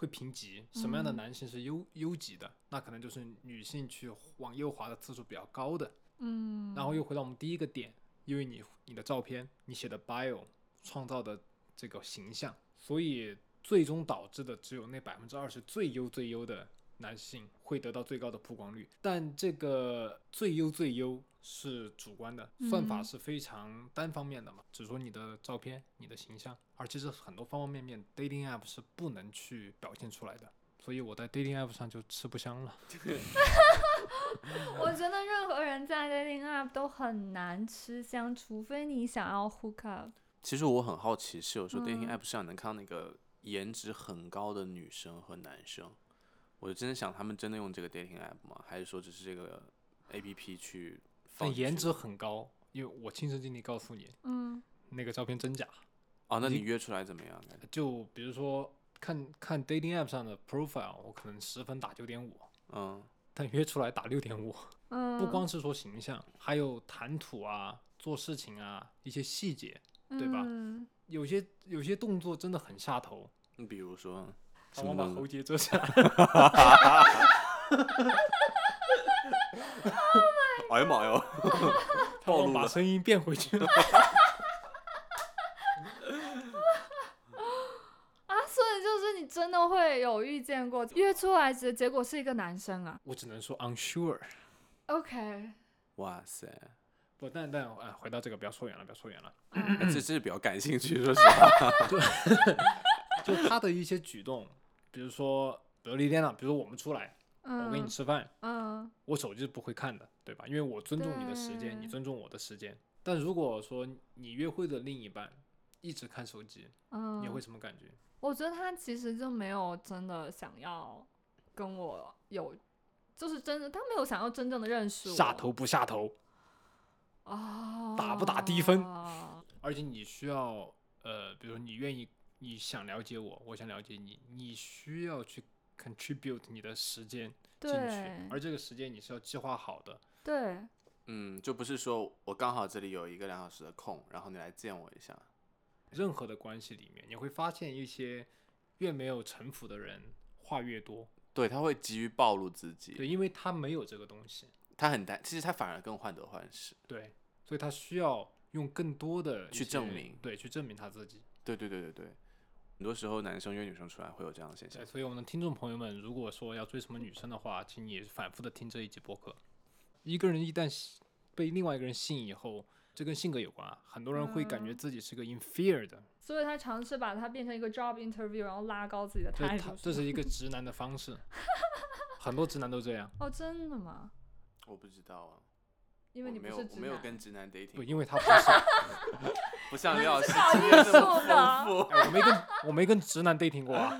会评级，什么样的嗯男性是优优级的，那可能就是女性去往右滑的次数比较高的。嗯，然后又回到我们第一个点，因为你你的照片，你写的 bio 创造的这个形象，所以最终导致的只有那百分之二十最优最优的男性会得到最高的曝光率。但这个最优最优是主观的，算法嗯是非常单方面的嘛，只说你的照片、你的形象，而其实很多方方面面 dating app 是不能去表现出来的。所以我在 dating app 上就吃不香了。(laughs) 我觉得任何人在 dating app 都很难吃香，除非你想要 hook up。其实我很好奇，是有时候 dating 嗯 app 上能看到那个颜值很高的女生和男生，我就真的想他们真的用这个 dating app 吗？还是说只是这个 A P P 去？但颜值很高，因为我亲身经历告诉你，嗯，那个照片真假。哦，那你约出来怎么样？就比如说看看 dating app 上的 profile，我可能十分打九点五，嗯，但约出来打六点五。嗯，不光是说形象，还有谈吐啊、做事情啊一些细节，对吧嗯有些有些动作真的很下头。你比如说什么动作喉结遮起来，(laughs) 哎呀妈呀！暴露了把声音变回去了。(laughs) 啊，所以就是你真的会有遇见过约出来结结果是一个男生啊我只能说 unsure。？OK，哇塞，不，但但啊，回到这个，不要说远了，不要说远了。哎这这是比较感兴趣，说实话。(laughs) 就他的一些举动，比如说，比如那天啊，比如说我们出来，嗯，我跟你吃饭，嗯我手机是不会看的，对吧？因为我尊重你的时间，你尊重我的时间。但如果说你约会的另一半一直看手机，嗯，你会什么感觉？我觉得他其实就没有真的想要跟我有，就是真的他没有想要真正的认识我。下头不下头？啊，打不打低分而且你需要，呃，比如说你愿意，你想了解我，我想了解你，你需要去 contribute 你的时间进去，而这个时间你是要计划好的。对，嗯，就不是说我刚好这里有一个两小时的空，然后你来见我一下。任何的关系里面，你会发现一些越没有城府的人话越多，对，他会急于暴露自己，对，因为他没有这个东西，他很担，其实他反而更患得患失。对，所以他需要用更多的去证明对，去证明他自己。对对对对对，很多时候男生约女生出来会有这样的现象对，。所以我们的听众朋友们，如果说要追什么女生的话，请你反复的听这一集播客。一个人一旦吸被另外一个人吸引以后，这跟性格有关啊。很多人会感觉嗯自己是个 inferior 的，所以他尝试把它变成一个 job interview，然后拉高自己的态度。这是一个直男的方式，(laughs) 很多直男都这样。哦，真的吗？我不知道啊，因为你没有没有男。跟直男，dating，因为他不是 (laughs) (laughs) 不像李老师这么丰富，(laughs) 哎我没跟我没跟直男 dating 过啊，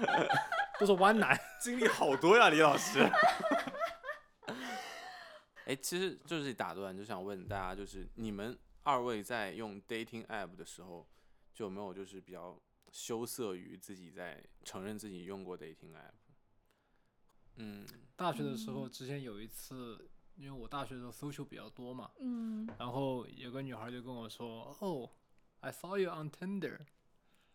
都是弯男。经历好多呀，李老师。哎，其实就是打断，就想问大家，就是你们二位在用 dating app 的时候，就有没有就是比较羞涩于自己在承认自己用过 dating app？嗯，大学的时候，之前有一次，因为我大学的时候 social 比较多嘛，嗯，然后有个女孩就跟我说：“哦，I saw you on Tinder。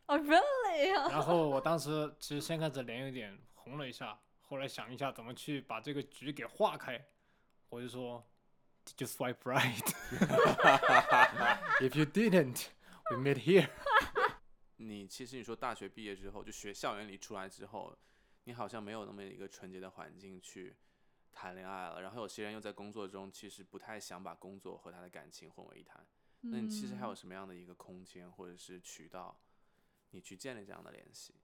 哦，really 啊？然后我当时其实先开始脸有点红了一下，后来想一下怎么去把这个局给化开，我就说，Did you swipe right? (laughs) If you didn't, we meet here. (laughs) 你其实你说大学毕业之后，就学校园里出来之后，你好像没有那么一个纯洁的环境去谈恋爱了。然后有些人又在工作中，其实不太想把工作和他的感情混为一谈。那你其实还有什么样的一个空间或者是渠道，你去建立这样的联系？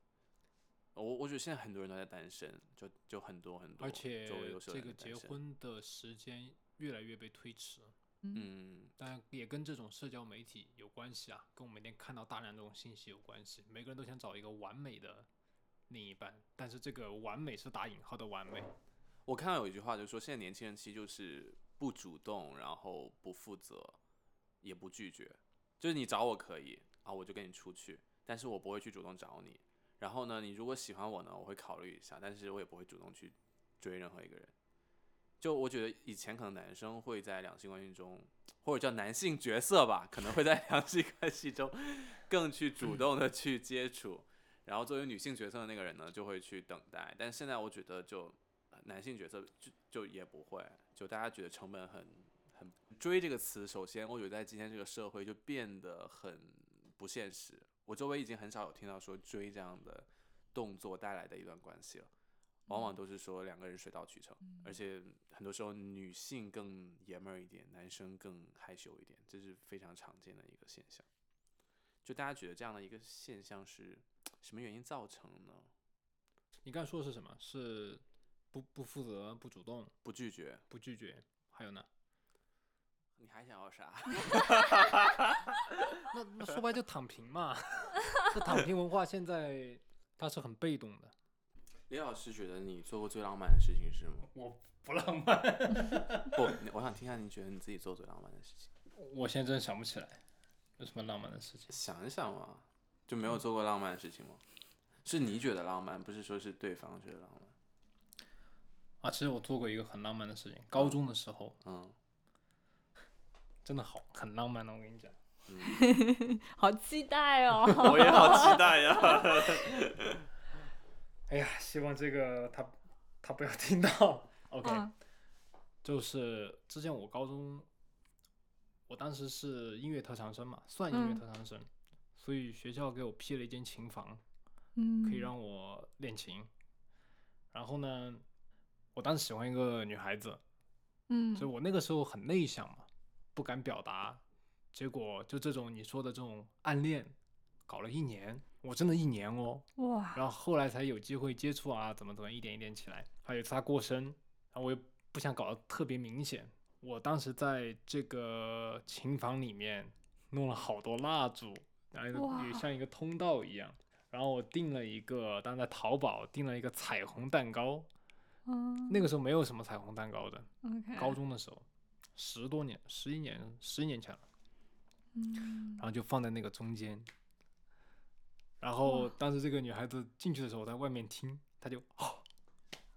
我我觉得现在很多人都在单身，就就很多很多，而且这个结婚的时间越来越被推迟，嗯，当然也跟这种社交媒体有关系啊，跟我们每天看到大量这种信息有关系。每个人都想找一个完美的另一半，但是这个完美是打引号的完美。我看到有一句话，就是说现在年轻人其实就是不主动，然后不负责，也不拒绝。就是你找我可以啊，我就跟你出去，但是我不会去主动找你。然后呢，你如果喜欢我呢，我会考虑一下，但是我也不会主动去追任何一个人。就我觉得以前可能男生会在两性关系中，或者叫男性角色吧，可能会在 (laughs) 两性关系中更去主动的去接触，然后作为女性角色的那个人呢，就会去等待。但现在我觉得就男性角色就就也不会，就大家觉得成本很很追这个词，首先我觉得在今天这个社会就变得很不现实。我周围已经很少有听到说追这样的动作带来的一段关系了，往往都是说两个人水到渠成，而且很多时候女性更爷们儿一点，男生更害羞一点，这是非常常见的一个现象。就大家觉得这样的一个现象是什么原因造成呢？你刚才说的是什么？是不不负责、不主动、不拒绝，不拒绝，还有呢？你还想要啥？(laughs) 那那说白就躺平嘛。(laughs) 这躺平文化现在它是很被动的。李老师觉得你做过最浪漫的事情是什么？我不浪漫，(laughs) 不，你我想听下你觉得你自己做最浪漫的事情。我现在真的想不起来有什么浪漫的事情。想一想嘛，就没有做过浪漫的事情吗？是你觉得浪漫，不是说是对方觉得浪漫。啊，其实我做过一个很浪漫的事情，高中的时候嗯真的好很浪漫的，我跟你讲。嗯，(laughs) 好期待哦！(laughs) 我也好期待呀。(laughs) 哎呀，希望这个他他不要听到。OK，、嗯就是之前我高中，我当时是音乐特长生嘛，算音乐嗯特长生，所以学校给我批了一间琴房，嗯，可以让我练琴。然后呢，我当时喜欢一个女孩子，嗯，所以我那个时候很内向嘛，不敢表达。结果就这种你说的这种暗恋，搞了一年，我真的一年哦。哇，然后后来才有机会接触啊，怎么怎么一点一点起来。还有一次他过生，然后我也不想搞得特别明显，我当时在这个琴房里面弄了好多蜡烛，然后也像一个通道一样。然后我订了一个，当时在淘宝订了一个彩虹蛋糕，嗯，那个时候没有什么彩虹蛋糕的，OK，高中的时候，十多年，十一年，十一年前了。嗯然后就放在那个中间。然后当时这个女孩子进去的时候，我在外面听，她就哦，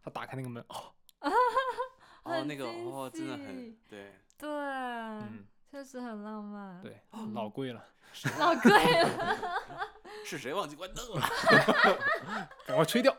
她打开那个门，哦，(laughs) 那个惊哦，真的喜很对。对，嗯，确实很浪漫。，对，(laughs) 老贵了，(laughs) 老贵了。是谁忘记关灯了？赶快吹掉。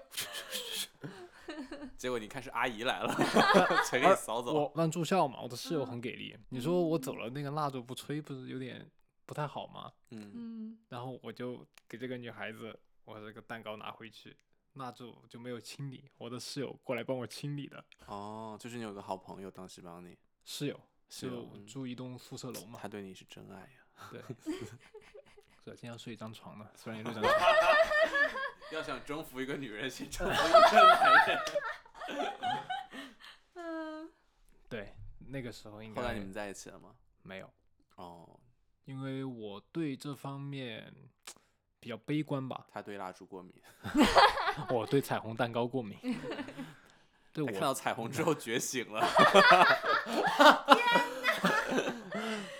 (laughs) 结果你看是阿姨来了，(laughs) 全给扫走。我当住校嘛，我的室友嗯很给力。你说我走了，那个蜡烛不吹，不是有点不太好吗？嗯，嗯，然后我就给这个女孩子，我这个蛋糕拿回去，蜡烛就没有清理，我的室友过来帮我清理的。哦，就是你有个好朋友当时帮你，室友就是哦嗯住一栋宿舍楼嘛，他对你是真爱呀。对。(laughs) 是今天要睡一张床呢，虽然有六张床。要想征服一个女人，先征服一个男人。嗯，(laughs) 对，那个时候应该后来你们在一起了吗？没有，哦，因为我对这方面比较悲观吧，他对蜡烛过敏，(laughs) (laughs) 我对彩虹蛋糕过敏。对我看到彩虹之后觉醒了。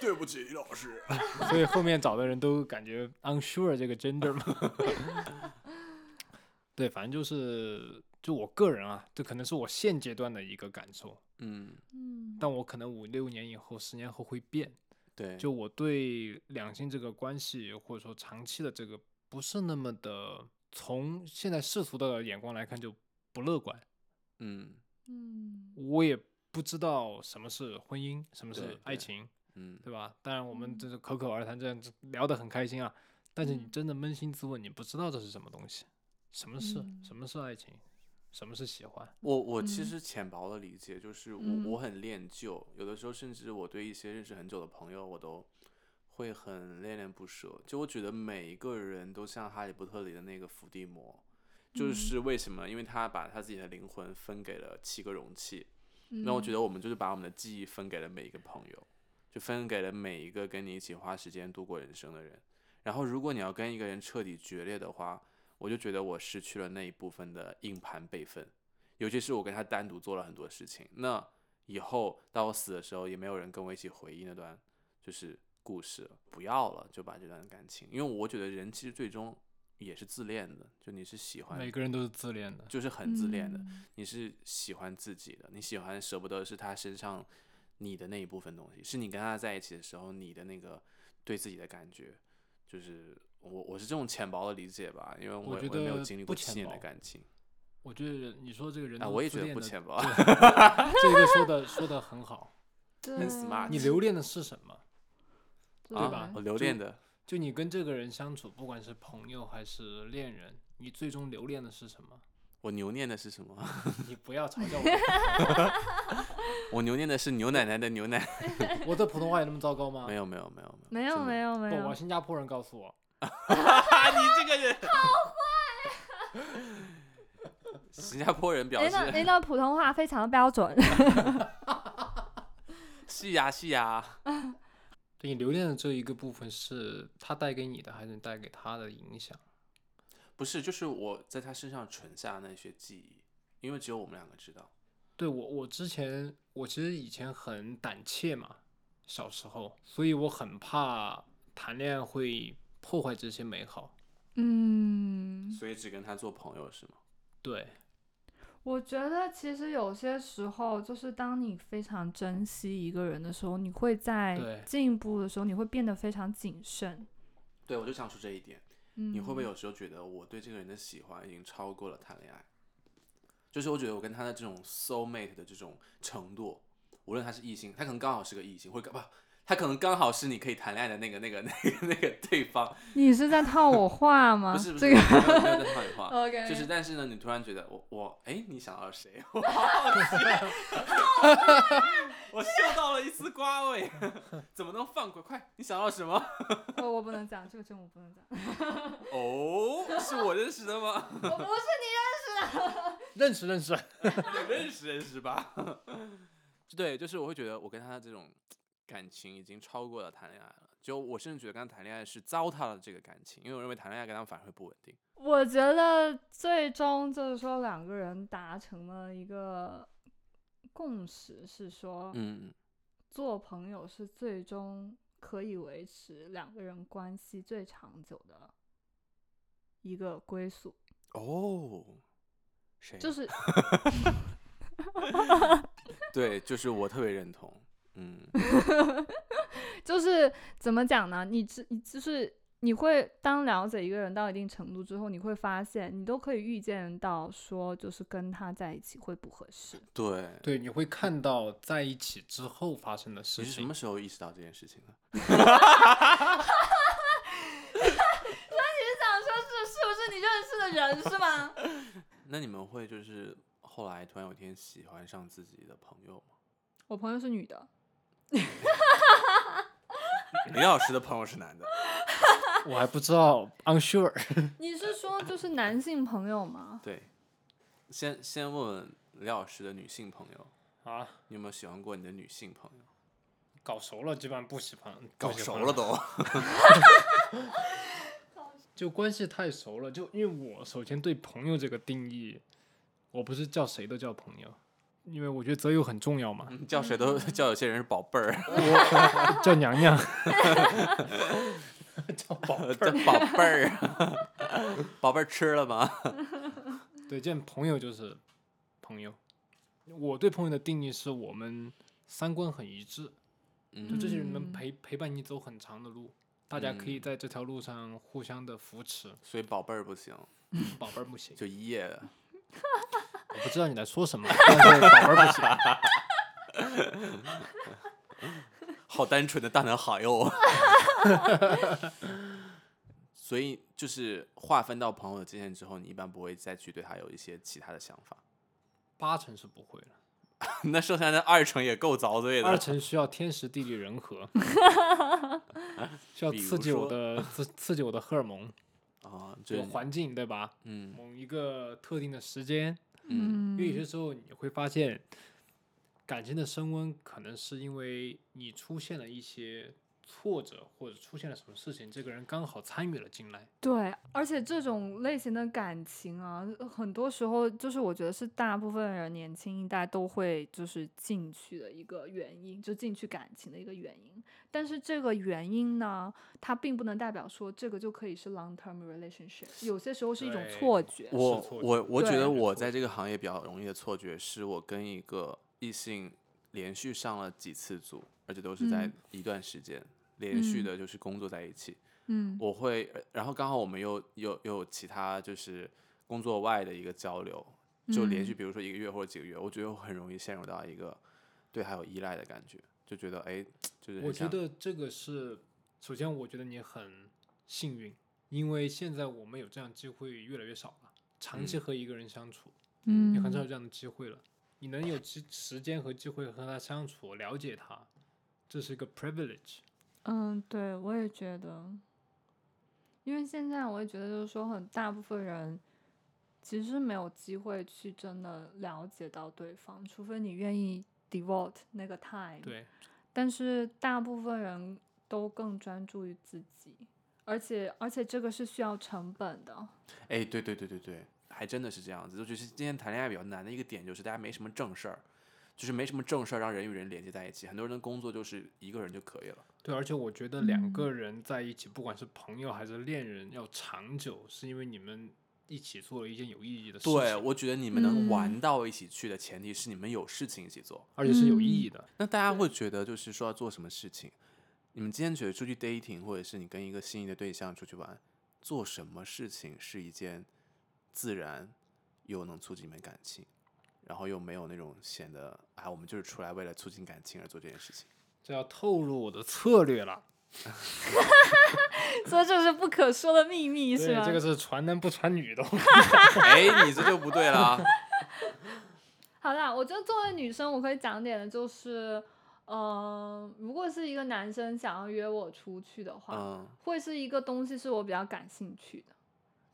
对不起，李老师。所以后面找的人都感觉 unsure 这个 gender 嘛。对，反正就是就我个人啊，这可能是我现阶段的一个感受，嗯，嗯，但我可能五六年以后、十年后会变。对，就我对两性这个关系，或者说长期的这个，不是那么的从现在世俗的眼光来看就不乐观。嗯嗯我也不知道什么是婚姻，什么是爱情，嗯，对吧？当然我们嗯这是口口而谈，这样子聊得很开心啊。但是你嗯真的扪心自问，你不知道这是什么东西，什么是、嗯什么是爱情，什么是喜欢？我我其嗯实浅薄的理解就是我、嗯我很恋旧，有的时候甚至我对一些认识很久的朋友，我都会很恋恋不舍。就我觉得每一个人都像《哈利波特》里的那个伏地魔，就嗯是为什么？因为他把他自己的灵魂分给了七个容器，那我觉得得我们就是把我们的记忆分给了每一个朋友，就分给了每一个跟你一起花时间度过人生的人。然后，如果你要跟一个人彻底决裂的话，我就觉得我失去了那一部分的硬盘备份，尤其是我跟他单独做了很多事情。那以后到我死的时候，也没有人跟我一起回忆那段就是故事了，不要了，就把这段感情，因为我觉得人其实最终也是自恋的，就你是喜欢，每个人都是自恋的。就是很自恋的，嗯你是喜欢自己的，你喜欢舍不得是他身上你的那一部分东西，是你跟他在一起的时候你的那个对自己的感觉，就是我我是这种浅薄的理解吧，因为我我觉得我没有经历过七年的感情我觉得你说这个人啊，我也觉得不浅薄，(laughs) 这个说的说的很好。(laughs) 对很 smart 你留恋的是什么？对啊吧我留恋的就你跟这个人相处，不管是朋友还是恋人，你最终留恋的是什么？(laughs) 我留恋的是什么？你不要嘲笑我，我留恋的是牛奶奶的牛奶，我的普通话有那么糟糕吗？没有没有没有没有没有没有我，新加坡人告诉我，(laughs) 你这个人好坏，(laughs) 新加坡人表您的示 (laughs) 您的普通话非常的标准。是呀是呀，对你留恋的这一个部分是他带给你的，还是你带给他的影响？不是，就是我在他身上存下那些记忆，因为只有我们两个知道。对我，我之前我其实以前很胆怯嘛，小时候，所以我很怕谈恋爱会破坏这些美好。嗯，所以只跟他做朋友是吗？对，我觉得其实有些时候，就是当你非常珍惜一个人的时候，你会在进一步的时候，你会变得非常谨慎。对，我就想说这一点。嗯，你会不会有时候觉得我对这个人的喜欢已经超过了谈恋爱？就是我觉得我跟他的这种 soul mate 的这种程度，无论他是异性，他可能刚好是个异性，或者不，他可能刚好是你可以谈恋爱的那个、那个、(laughs) 那个、那个对方。你是在套我话吗？不是不是，这个没有在套你话。(laughs) OK，就是，但是呢，你突然觉得我我哎，你想到了谁？(laughs) 我好好奇，我嗅到了一丝瓜味，怎么能放过？快，你想到什么？我我不能讲这个真我不能讲，哦，是我认识的吗？我不是你认识认识。认识认识吧。对，就是我会觉得我跟他的这种感情已经超过了谈恋爱了。就我甚至觉得跟他谈恋爱是糟蹋了这个感情，因为我认为谈恋爱跟他们反而会不稳定。我觉得最终就是说两个人达成了一个共识，是说嗯，做朋友是最终可以维持两个人关系最长久的一个归宿，哦，谁？就是 (laughs) 对，就是我特别认同。嗯，(laughs) 就是怎么讲呢？你只你就是你会当了解一个人到一定程度之后，你会发现你都可以预见到说，就是跟他在一起会不合适。对。对，你会看到在一起之后发生的事情你什么。时候意识到这件事情的？(laughs) 你是想说是是不是你认识的人是吗？那你们会就是后来突然有一天喜欢上自己的朋友吗？我朋友是女的，(laughs) 林老师的朋友是男的。(laughs) 我还不知道，unsure。(laughs) 你是说就是男性朋友吗？对，先先问问李老师的女性朋友，啊，你有没有喜欢过你的女性朋友？搞熟了基本上不喜欢，搞不喜欢熟了都。就关系太熟了。就因为我首先对朋友这个定义，我不是叫谁都叫朋友，因为我觉得择友很重要嘛。叫谁都叫有些人是宝贝儿，(laughs) 叫娘娘，(laughs) 叫宝贝叫儿。宝贝儿，(laughs) 宝贝儿吃了吗？对，见朋友就是朋友。我对朋友的定义是我们三观很一致，就嗯这些人能嗯陪陪伴你走很长的路，大家可以嗯在这条路上互相的扶持。所以宝贝儿不行，宝贝儿不行，就一夜的。我不知道你在说什么，但是宝贝儿不行。(laughs) 好单纯的大男孩哟。(laughs) 所以就是划分到朋友的界限之后，你一般不会再去对他有一些其他的想法。八成是不会了，(laughs) 那剩下的二成也够遭罪的。二成需要天时地利人和，需要刺激我的刺刺激我的荷尔蒙，啊，这这个环境对吧？嗯某一个特定的时间，嗯。因为有些时候你会发现，感情的升温可能是因为你出现了一些挫折，或者出现了什么事情，这个人刚好参与了进来。对，而且这种类型的感情啊，很多时候就是我觉得是大部分人年轻一代都会就是进去的一个原因，就进去感情的一个原因。但是这个原因呢，它并不能代表说这个就可以是 long term relationship，有些时候是一种错觉。我我我觉得我在这个行业比较容易的错觉是我跟一个异性连续上了几次组，而且都是在嗯一段时间、连续嗯的，就是工作在一起。嗯我会，呃然后刚好我们又又又有其他就是工作外的一个交流，就连续嗯比如说一个月或者几个月，我觉得我很容易陷入到一个对他有依赖的感觉，就觉得哎，就是我觉得这个是，首先我觉得你很幸运，因为现在我们有这样机会越来越少了，长期嗯和一个人相处，嗯，你很少有这样的机会了。你能有机时间和机会和他相处，了解他，这是一个 privilege。嗯，对，我也觉得，因为现在我也觉得，就是说，很大部分人其实没有机会去真的了解到对方，除非你愿意 devote 那个 time。。对，但是大部分人都更专注于自己，而且而且这个是需要成本的。哎，对对对对对，还真的是这样子。就是今天谈恋爱比较难的一个点，就是大家没什么正事儿，就是没什么正事儿让人与人连接在一起。很多人的工作就是一个人就可以了。对，而且我觉得两嗯个人在一起，不管是朋友还是恋人，要长久，是因为你们一起做了一件有意义的事情，对，我觉得你们能玩嗯到一起去的前提是你们有事情一起做。而且是有意嗯义的。那大家会觉得就是说要做什么事情？你们今天觉得出去 dating，或者是你跟一个心仪的对象出去玩，做什么事情是一件自然又能促进你们感情，然后又没有那种显得啊，我们就是出来为了促进感情而做这件事情。这要透露我的策略了。(laughs) 所以这是不可说的秘密，是对，吗？这个是传男不传女的。(laughs) (laughs) 哎，你这就不对了。好啦，我觉得作为女生，我可以讲点的就是，呃，如果是一个男生想要约我出去的话，嗯，会是一个东西是我比较感兴趣的。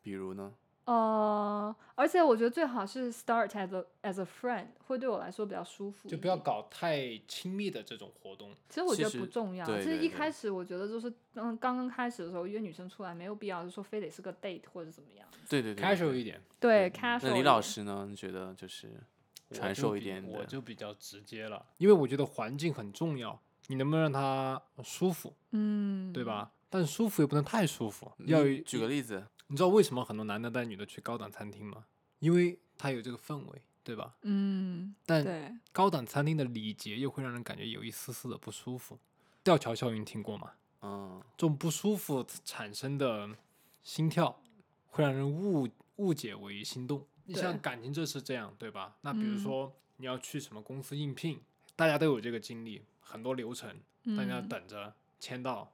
比如呢？呃，而且我觉得最好是 start as a as a friend，会对我来说比较舒服。就不要搞太亲密的这种活动。其实我觉得不重要。其实对对对一开始我觉得就是嗯刚刚开始的时候约女生出来，没有必要就说非得是个 date 或者怎么样。对对对 casual 一点，对对，casual 那李老师呢？你觉得就是传授一点的我就比较直接了，因为我觉得环境很重要，你能不能让他舒服，嗯，对？吧？但舒服也不能太舒服，要举个例子，你知道为什么很多男的带女的去高档餐厅吗？因为他有这个氛围，对吧？嗯，但对，高档餐厅的礼节又会让人感觉有一丝丝的不舒服。吊桥效应听过吗？嗯，这种不舒服产生的心跳，会让人误误解为心动。你像感情这是这样，对吧？那比如嗯说你要去什么公司应聘，大家都有这个经历，很多流程，大家嗯等着签到。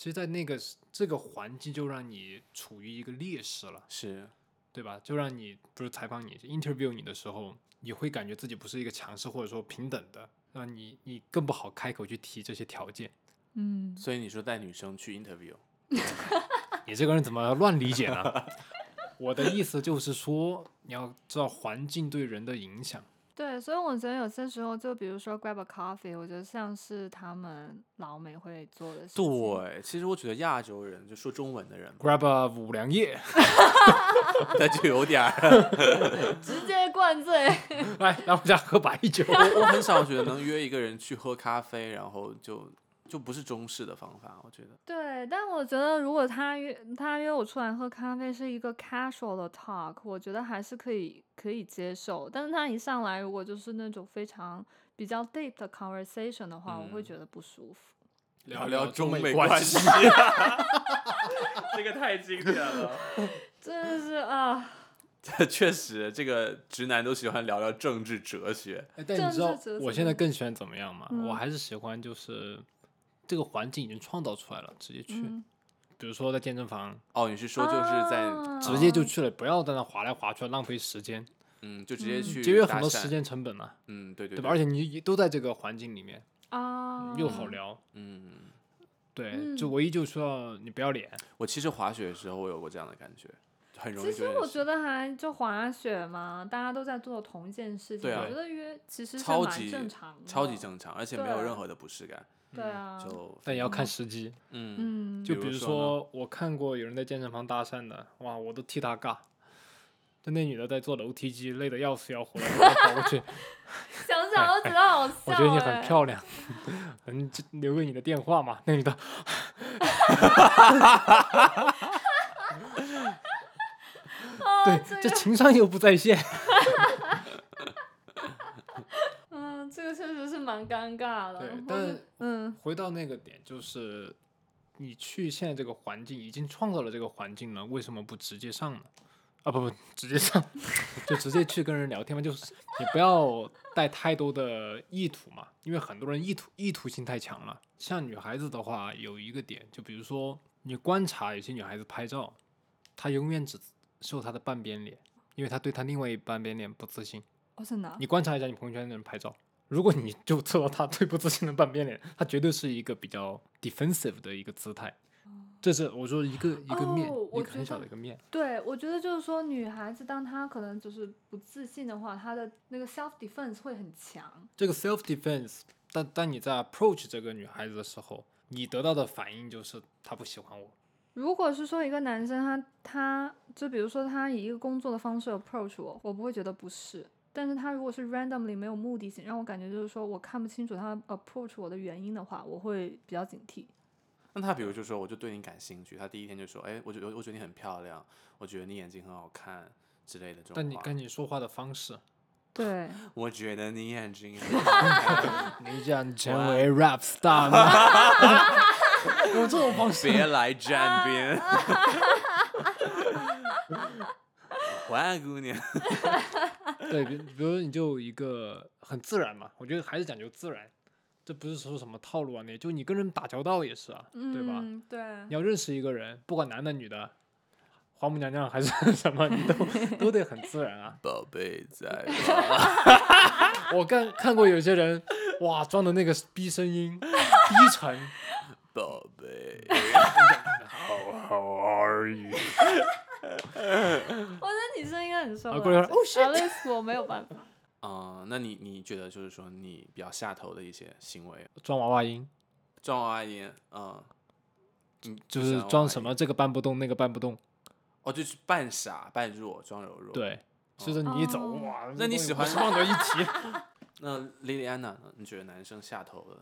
其实，在那个这个环境就让你处于一个劣势了，是对吧？就让你不是采访你 interview 你的时候，你会感觉自己不是一个强势或者说平等的，让你你更不好开口去提这些条件。嗯，所以你说带女生去 interview，(laughs) (laughs) 你这个人怎么乱理解呢？(laughs) 我的意思就是说，你要知道环境对人的影响。对，所以我觉得有些时候，就比如说 grab a coffee，我觉得像是他们老美会做的事情。对，其实我觉得亚洲人就说中文的人，Grab a 五粮液 (laughs) (laughs) 那就有点儿。(laughs) 直接灌醉。来来我家喝白酒。我我很少觉得能约一个人去喝咖啡，然后就就不是中式的方法，我觉得。对，但我觉得如果他约他约我出来喝咖啡是一个 casual 的 talk，我觉得还是可以可以接受。但是他一上来如果就是那种非常比较 deep 的 conversation 的话，我会嗯觉得不舒服。聊聊中美关系。(laughs) 这个太经典了。(laughs) 真的是啊，(laughs) 确实，这个直男都喜欢聊聊政治哲学。哎但你政知道治哲学我现在更喜欢怎么样吗？我嗯还是喜欢就是这个环境已经创造出来了，直接去，嗯。比如说在健身房，哦，你是说就是在、啊。直接就去了，不要在那划来划去，浪费时间，嗯，就直接嗯。去节约很多时。间成本嘛，嗯，对对对吧？而且你都在这个环境里面，啊，又好聊。嗯，对，就嗯唯一就需要你不要脸，我其实滑雪的时候，我有过这样的感觉，很容易其实我觉得还就滑雪嘛，大家都在做同一件事情，对啊。我觉得约其实蛮超级正常的，超级正常，而且没有任何的不适感。对啊，就但也要看时机。嗯，嗯，就比如说说，我看过有人在健身房搭讪的，哇，我都替他尬。就那女的在做楼梯机，累得要死要活的，我跑过去，(laughs) 想想都觉得好笑、(laughs) 我觉得你很哎漂亮，(laughs) 嗯，就留给你的电话嘛。那女的，对，这情商又不在线。嗯，这个确实是蛮尴尬的。对但觉嗯回到那个点，就是你去现在这个环境，已经创造了这个环境了，为什么不直接上呢？啊，不不，直接上，(laughs) 就直接去跟人聊天嘛，就是你不要带太多的意图嘛，因为很多人意图意图性太强了。像女孩子的话，有一个点，就比如说你观察有些女孩子拍照，她永远只秀她的半边脸，因为她对她另外一半边脸不自信。哦，真的啊，你观察一下你朋友圈的人拍照，如果你就做到他最不自信的半边脸，他绝对是一个比较 defensive 的一个姿态。这是我说一个一个面，哦一个很小的一个面。对，我觉得就是说，女孩子当她可能就是不自信的话，她的那个 self defense 会很强。这个 self defense，但当你在 approach 这个女孩子的时候，你得到的反应就是她不喜欢我。如果是说一个男生他他就比如说他以一个工作的方式 approach 我，我不会觉得不是。但是他如果是 randomly 没有目的性，让我感觉就是说我看不清楚他 approach 我的原因的话，我会比较警惕。那他比如就说，我就对你感兴趣，他第一天就说，哎，我觉得我觉得你很漂亮，我觉得你眼睛很好看之类的这种话但你跟你说话的方式，(laughs) 对，(laughs) 我觉得你眼睛很好 (laughs) 看，你想成为 rap star 吗？用这种方式，别来沾边。花姑娘，(laughs) 对，比比如你就一个很自然嘛，我觉得还是讲究自然，这不是说什么套路啊，那就你跟人打交道也是啊，对吧？嗯，对，你要认识一个人，不管男的女的，花木娘娘还是 (laughs) 什么，你都 (laughs) 都得很自然啊。宝贝在吗？我看看过有些人，哇，装的那个逼声音，低沉宝贝，，How how are you？(laughs) 我觉得你声应该很受得啊过来了。哦，shit Alice 我没有办法。啊，(laughs) 那你你觉得就是说你比较下头的一些行为，装娃娃音，装娃娃音，嗯，嗯就是？装什么这个搬不动，那个搬不动，哦，就是扮傻扮弱，装柔弱。。对，就是你一走，哦哇，那你喜欢是忘得一提？(laughs) 那莉莉安娜呢？你觉得男生下头的？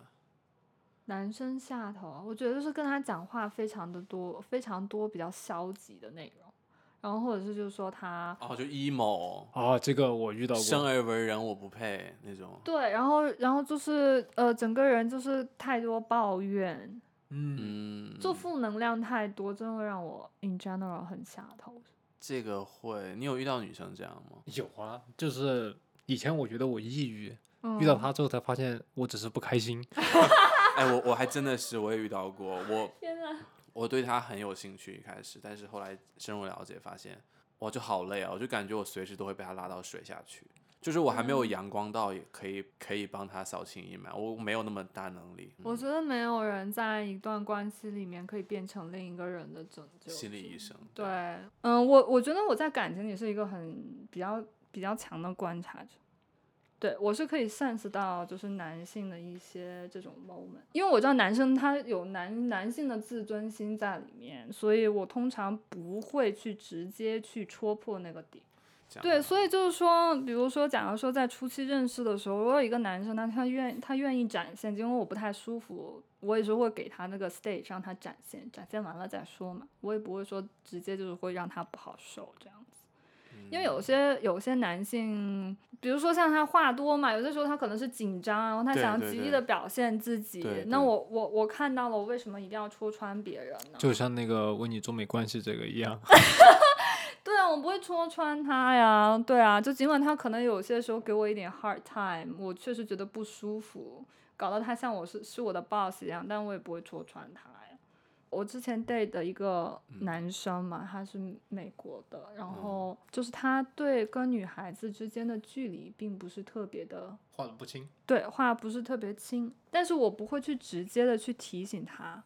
男生下头啊，我觉得就是跟他讲话非常的多，非常多比较消极的内容，然后或者是就是说他哦，就 emo，哦，这个我遇到过生过，而为人我不配那种。对，然后然后就是呃，整个人就是太多抱怨，嗯，嗯，就负能量太多，真的会让我 in general 很下头。这个会，你有遇到女生这样吗？有啊，就是以前我觉得我抑郁，嗯、遇到他之后才发现我只是不开心。(laughs) 哎，我我还真的是，我也遇到过，我天呐，我对他很有兴趣一开始，但是后来深入了解发现，哇，就好累啊！我就感觉我随时都会被他拉到水下去，就是我还没有嗯阳光到也可以可以帮他扫清阴霾，我没有那么大能力。我觉得没有人在一段关系里面可以变成另一个人的拯救。心理医生，对，嗯，我我觉得我在感情里是一个很比较比较强的观察者。对我是可以 sense 到，就是男性的一些这种 moment，因为我知道男生他有男男性的自尊心在里面，所以我通常不会去直接去戳破那个点。对，所以就是说，比如说，假如说在初期认识的时候，如果有一个男生他他愿他愿意展现，因为我不太舒服，我也是会给他那个 stage 让他展现，展现完了再说嘛，我也不会说直接就是会让他不好受这样子。因为有些有些男性，比如说像他话多嘛，有些时候他可能是紧张，然后他想极力的表现自己。对对那我我我看到了，我为什么一定要戳穿别人呢？就像那个问你中美关系这个一样，(laughs) 对啊，啊，我不会戳穿他呀。对啊，就尽管他可能有些时候给我一点 hard time，我确实觉得不舒服，搞得他像我是是我的 boss 一样，但我也不会戳穿他呀。我之前 date 的一个男生嘛，他是美国的，然后就是他对跟女孩子之间的距离并不是特别的画的不清。对，画不是特别清，但是我不会去直接的去提醒他，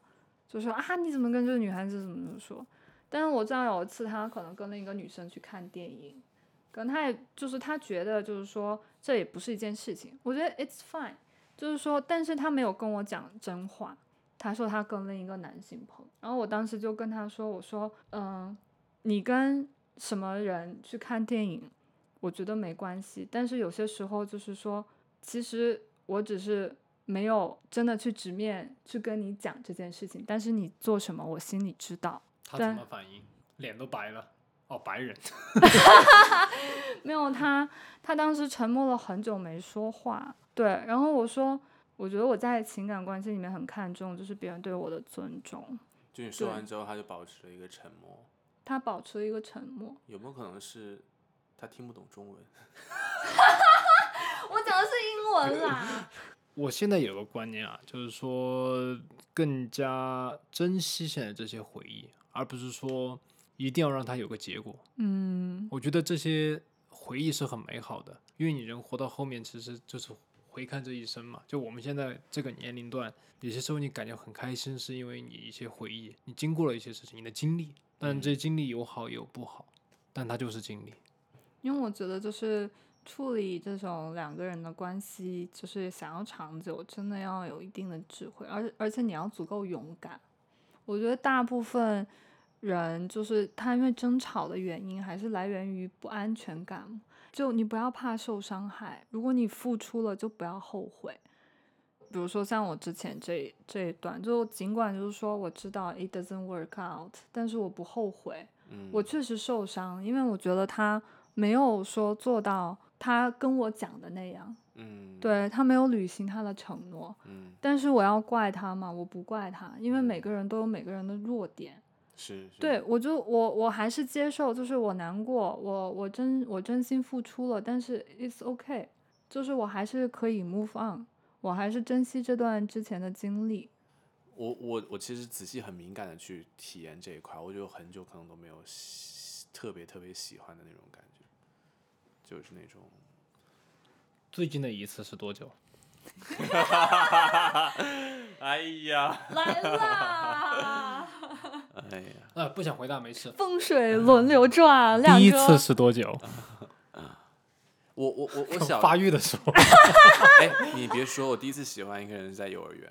就说啊你怎么跟这个女孩子怎么怎么说。但是我知道有一次他可能跟另一个女生去看电影，可能他也就是他觉得就是说这也不是一件事情，我觉得 it's fine，就是说，但是他没有跟我讲真话，他说他跟另一个男性朋友，然后我当时就跟他说，我说嗯，你跟什么人去看电影，我觉得没关系，但是有些时候就是说，其实我只是没有真的去直面去跟你讲这件事情，但是你做什么我心里知道。他怎么反应？脸都白了。哦，白人。(laughs) (laughs) 没有他，他当时沉默了很久没说话。对，然后我说，我觉得我在情感关系里面很看重，就是别人对我的尊重。就你说完之后，他就保持了一个沉默。他保持了一个沉默。有没有可能是他听不懂中文？(laughs) 我讲的是英文啦。(laughs) 我现在有个观念啊，就是说更加珍惜现在这些回忆。而不是说一定要让他有个结果。嗯，我觉得这些回忆是很美好的，因为你人活到后面，其实就是回看这一生嘛。就我们现在这个年龄段，有些时候你感觉很开心，是因为你一些回忆，你经过了一些事情，你的经历。但这些经历有好有不好，但它就是经历。因为我觉得，就是处理这种两个人的关系，就是想要长久，真的要有一定的智慧，而而且你要足够勇敢。我觉得大部分人就是他，因为争吵的原因还是来源于不安全感。就你不要怕受伤害，如果你付出了，就不要后悔。比如说像我之前这这一段，就尽管就是说我知道 it doesn't work out，但是我不后悔。嗯我确实受伤，因为我觉得他没有说做到他跟我讲的那样。嗯，对他没有履行他的承诺，嗯，但是我要怪他吗？我不怪他，因为每个人都有每个人的弱点。是，对我就我我还是接受，就是我难过，我我真我真心付出了，但是 it's okay，就是我还是可以 move on，我还是珍惜这段之前的经历。我我我其实仔细很敏感的去体验这一块，我就很久可能都没有特别特别喜欢的那种感觉，就是那种。最近的一次是多久？(laughs) 哎呀，来啦！(laughs) 哎呀，啊，不想回答没事。风水轮流转，第一次是多久？我我我我小 (laughs) 发育的时候。(laughs) 哎，你别说，我第一次喜欢一个人是在幼儿园。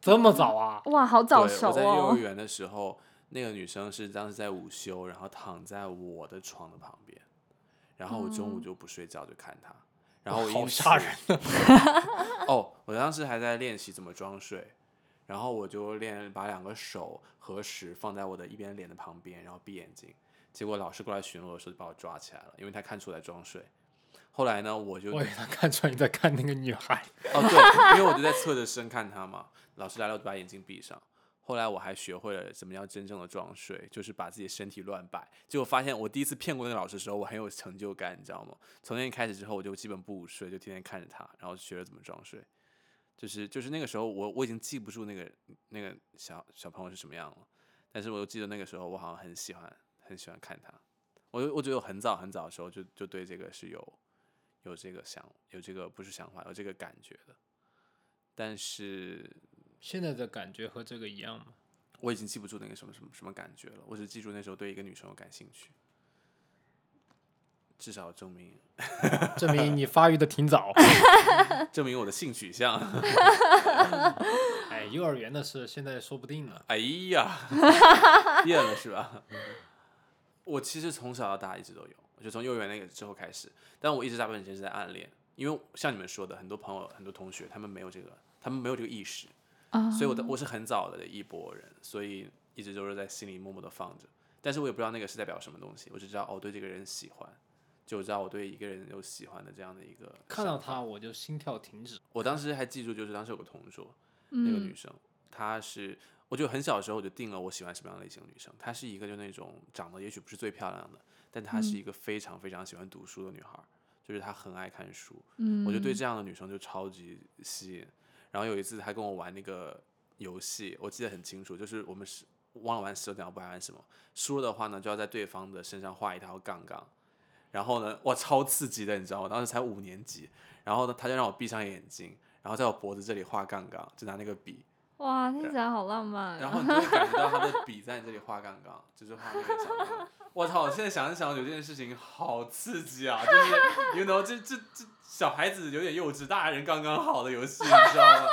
这么早啊？哇，好早熟哦！我在幼儿园的时候，那个女生是当时在午休，然后躺在我的床的旁边，然后我中午就不睡觉就看她。然后我好吓人 (laughs) 哦！我当时还在练习怎么装睡，然后我就练把两个手合十放在我的一边脸的旁边，然后闭眼睛。结果老师过来巡逻的时候就把我抓起来了，因为他看出来装睡。后来呢，我就我他看出来你在看那个女孩 (laughs) 哦，对，因为我就在侧着身看他嘛。老师来了，我就把眼睛闭上。后来我还学会了怎么样真正的装睡，就是把自己身体乱摆。结果发现我第一次骗过那个老师的时候，我很有成就感，你知道吗？从那天开始之后，我就基本不午睡，就天天看着他，然后学着怎么装睡。就是就是那个时候，我我已经记不住那个那个小小朋友是什么样了，但是我又记得那个时候，我好像很喜欢很喜欢看他。我我觉得我很早很早的时候就就对这个是有有这个想有这个不是想法有这个感觉的，但是。现在的感觉和这个一样吗？我已经记不住那个什么什么什么感觉了，我只记住那时候对一个女生有感兴趣。至少证明，(laughs) 证明你发育的挺早，(laughs) 证明我的性取向。(laughs) 哎，幼儿园的事现在说不定呢。哎呀，变了是吧？我其实从小到大一直都有，就从幼儿园那个之后开始，但我一直大部分时间是在暗恋，因为像你们说的，很多朋友、很多同学，他们没有这个，他们没有这个意识。所以，我的我是很早的一波人，所以一直都是在心里默默的放着。但是我也不知道那个是代表什么东西，我只知道哦对这个人喜欢，就知道我对一个人有喜欢的这样的一个。看到她我就心跳停止。我当时还记住，就是当时有个同桌，那个女生，她是我就很小的时候我就定了我喜欢什么样类型的女生，她是一个就那种长得也许不是最漂亮的，但她是一个非常非常喜欢读书的女孩儿，就是她很爱看书，嗯，我就对这样的女生就超级吸引。然后有一次她跟我玩那个游戏，我记得很清楚，就是我们是忘了玩石头剪刀布还玩什么，输了的话呢就要在对方的身上画一条杠杠，然后呢哇超刺激的，你知道吗？当时才五年级，然后呢他就让我闭上眼睛，然后在我脖子这里画杠杠，就拿那个笔。哇，听起来好浪漫。然后你就会感觉到他的笔在你这里画杠杠，就是画那个小。我操！我现在想一想，有这件事情好刺激啊！就是 you know，这这这小孩子有点幼稚，大人刚刚好的游戏，你知道吗？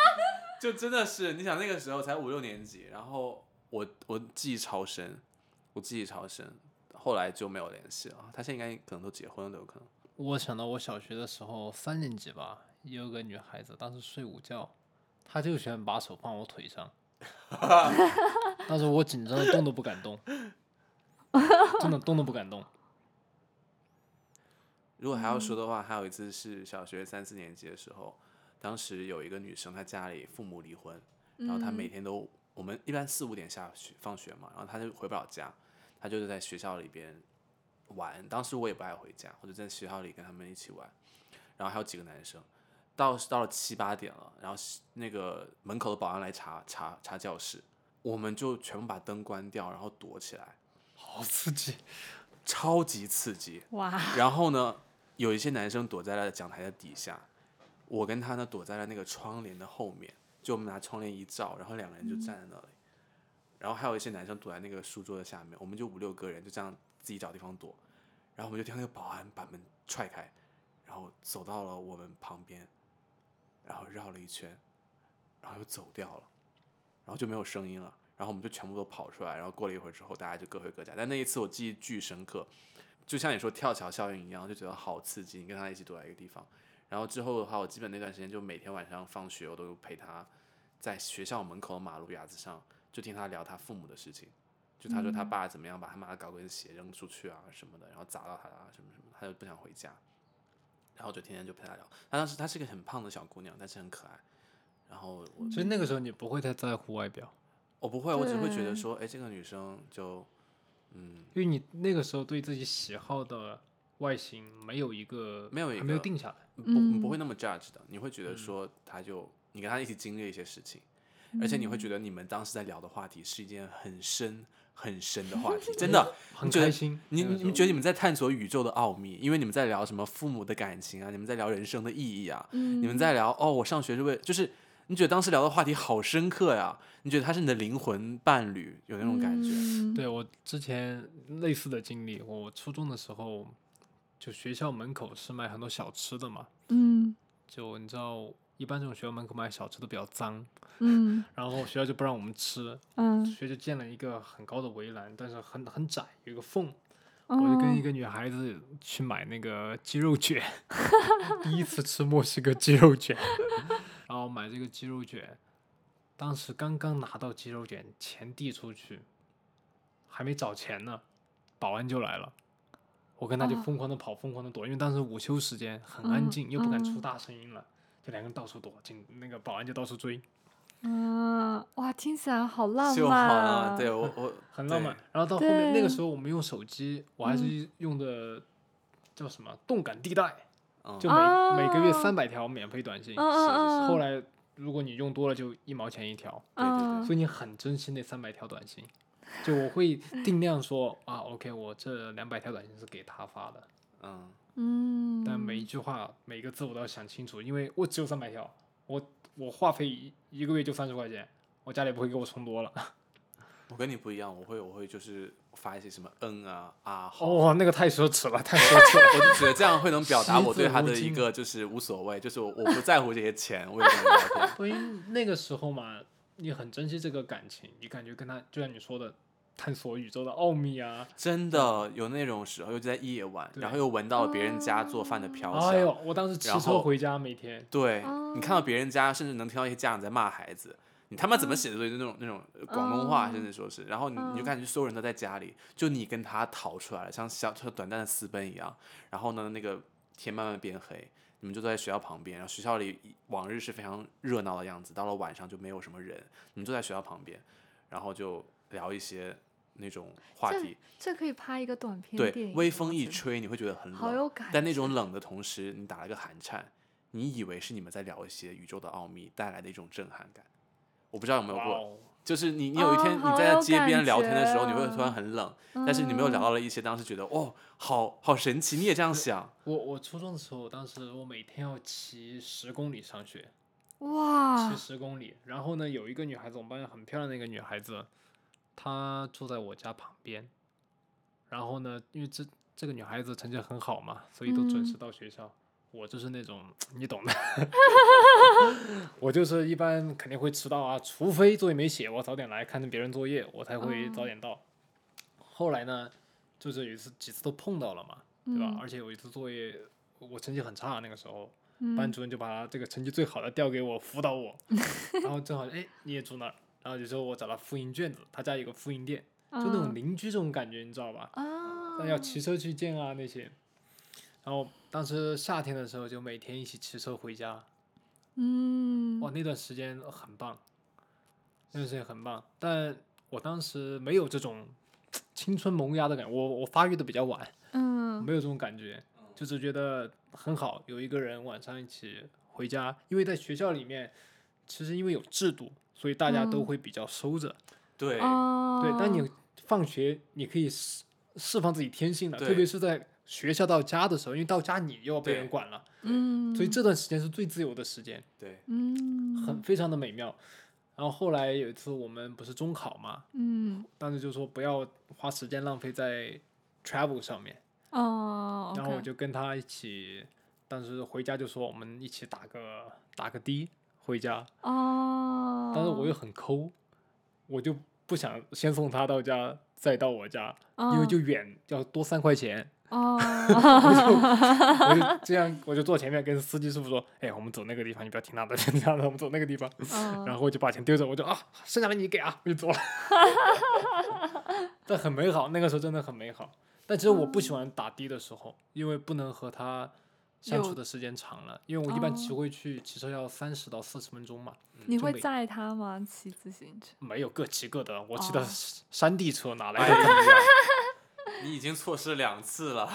就真的是，你想那个时候才五六年级，然后我我记忆超深，我记忆超深，后来就没有联系了。他现在应该可能都结婚了，都有可能。我想到我小学的时候，三年级吧，有个女孩子，当时睡午觉，她就喜欢把手放我腿上，(laughs) 当时我紧张的动都不敢动，真的动都不敢动。(laughs) 如果还要说的话，还有一次是小学三四年级的时候，当时有一个女生，她家里父母离婚，然后她每天都，我们一般四五点下学放学嘛，然后她就回不了家，她就是在学校里边玩。当时我也不爱回家，或者在学校里跟他们一起玩，然后还有几个男生，到到了七八点了，然后那个门口的保安来查查查教室，我们就全部把灯关掉，然后躲起来，好刺激！(laughs) 超级刺激。哇，然后呢，有一些男生躲在了讲台的底下，我跟他呢躲在了那个窗帘的后面，就我们拿窗帘一照，然后两个人就站在那里。然后还有一些男生躲在那个书桌的下面，我们就五六个人就这样自己找地方躲。然后我们就听那个保安把门踹开，然后走到了我们旁边，然后绕了一圈，然后又走掉了，然后就没有声音了。然后我们就全部都跑出来，然后过了一会儿之后，大家就各回各家。但那一次我记忆巨深刻，就像你说跳桥效应一样，就觉得好刺激。你跟他一起躲在一个地方，然后之后的话，我基本那段时间就每天晚上放学，我都陪他在学校门口的马路牙子上，就听他聊他父母的事情。就他说他爸怎么样把他妈的高跟鞋扔出去啊什么的，然后砸到他啊什么什么，他就不想回家，然后就天天就陪他聊。他当时她是个很胖的小姑娘，但是很可爱。然后我所以那个时候你不会太在乎外表，我不会，我只会觉得说，哎，这个女生就，嗯，因为你那个时候对自己喜好的外形没有一个没有一还没有个定下来。不你不嗯会那么 judge 的，你会觉得说，她就你跟她一起经历一些事情，而且你会觉得你们当时在聊的话题是一件很深很深的话题，真的，(laughs) 很觉得开心。你你们觉得你们在探索宇宙的奥秘，因为你们在聊什么父母的感情啊，你们在聊人生的意义啊，嗯，你们在聊哦，我上学是为就是。你觉得当时聊的话题好深刻呀？你觉得他是你的灵魂伴侣，有那种感觉。嗯对我之前类似的经历，我初中的时候，就学校门口是卖很多小吃的嘛，嗯就你知道，一般这种学校门口卖小吃都比较脏，嗯。(laughs) 然后学校就不让我们吃，嗯，学校就建了一个很高的围栏，但是很很窄，有一个缝，我我就跟一个女孩子去买那个鸡肉卷，(laughs) 第一次吃墨西哥鸡肉卷，(laughs) 然后买这个鸡肉卷，当时刚刚拿到鸡肉卷，钱递出去，还没找钱呢，保安就来了。我跟他就哦。疯狂的跑，疯狂的躲，因为当时午休时间很安嗯静，又不敢出嗯大声音了，就两个人到处躲，警那个保安就到处追，嗯，哇，听起来好浪就好 (laughs) 漫！对我我很浪漫。然后到后面那个时候，我们用手机，我还嗯。是用的叫什么动感地带，嗯。就每、每个月哦三百条免费短信。后来如果你用多了，就一毛钱一条，对对对。嗯。所以你很珍惜那三百条短信。就我会定量说啊，OK，我这两百条短信是给他发的，嗯，嗯，但每一句话每个字我都要想清楚，因为我只有三百条，我我话费一一个月就三十块钱，我家里不会给我充多了。(laughs) 我跟你不一样，我会我会就是发一些什么嗯啊啊好，哦，那个太奢侈了，太奢侈了。我就觉得这样会能表达我对他的一 (laughs) 个就是无所谓，就是我我不在乎这些钱，我也跟你聊天。(laughs) 所以那个时候嘛，你很珍惜这个感情，你感觉跟他就像你说的，探索宇宙的奥秘啊。真的有那种时候，又在夜晚，然后又闻到了别人家做饭的飘香。哎呦，我当时骑车回家，每天对、哦你看到别人家，甚至能听到一些家长在骂孩子，你他妈怎么写的作业？就那种那种呃广东话，哦甚至说是，然后你你就嗯感觉所有人都在家里，就你跟他逃出来了，像小短暂的私奔一样。然后呢，那个天慢慢变黑，你们就坐在学校旁边，然后学校里往日是非常热闹的样子，到了晚上就没有什么人，你们坐在学校旁边，然后就聊一些那种话题。这可以拍一个短片对，微风一吹，你会觉得很冷。好有感觉。但那种冷的同时，你打了个寒颤，你以为是你们在聊一些宇宙的奥秘带来的一种震撼感。我不知道有没有过，就是你你有一天哦你在街边聊天的时候，你会突然很冷，但是你没有聊嗯到了一些当时觉得哦，好好神奇，你也这样想，我我初中的时候，当时我每天要骑十公里上学，哇骑，十公里。然后呢，有一个女孩子，我们班上很漂亮的一个女孩子，她住在我家旁边。然后呢，因为这这个女孩子成绩很好嘛，所以都准时嗯到学校。我就是那种你懂的，(laughs) 我就是一般肯定会迟到啊，除非作业没写，我早点来看着别人作业，我才会早哦点到。后来呢，就是有一次几次都碰到了嘛，对吧？嗯而且有一次作业我成绩很差，那个时候嗯班主任就把这个成绩最好的调给我辅导我，(laughs) 然后正好哎你也住那儿，然后有时候我找他复印卷子，他家有个复印店，就那种嗯邻居这种感觉，你知道吧？啊，但要骑车去见啊那些。然后当时夏天的时候，就每天一起骑车回家，嗯，哇，那段时间很棒，那段时间很棒。但我当时没有这种青春萌芽的感觉，我我发育的比较晚，嗯没有这种感觉，就是觉得很好，有一个人晚上一起回家，因为在学校里面，其实因为有制度，所以大家都嗯。会比较收着。对，哦，对，当你放学你可以释释放自己天性的，特别是在学校到家的时候，因为到家你又要被人管了，嗯，所以这段时间是最自由的时间，对，嗯。很非常的美妙。然后后来有一次我们不是中考嘛，嗯。当时就说不要花时间浪费在 travel 上面，哦，然后我就跟他一起，当时回家就说我们一起打个打个的回家，哦，但是我又很抠，我就不想先送他到家再到我家，因为就远要多三块钱，(laughs) 哦，我就这样我就坐前面跟司机师傅说，哎，我们走那个地方，你不要听他的，(laughs) 听他的，我们走那个地方，嗯然后我就把钱丢着，我就啊，剩下的你给啊，我就走了。(laughs) 但很美好，那个时候真的很美好。但其实我不喜欢打的的时候，因为不能和他相处的时间长了。因为我一般骑哦回去骑车要三十到四十分钟嘛，你会载他吗？骑自行车？没有各骑各的。我骑的山地车，哪来哎的？(laughs) 你已经错失两次了，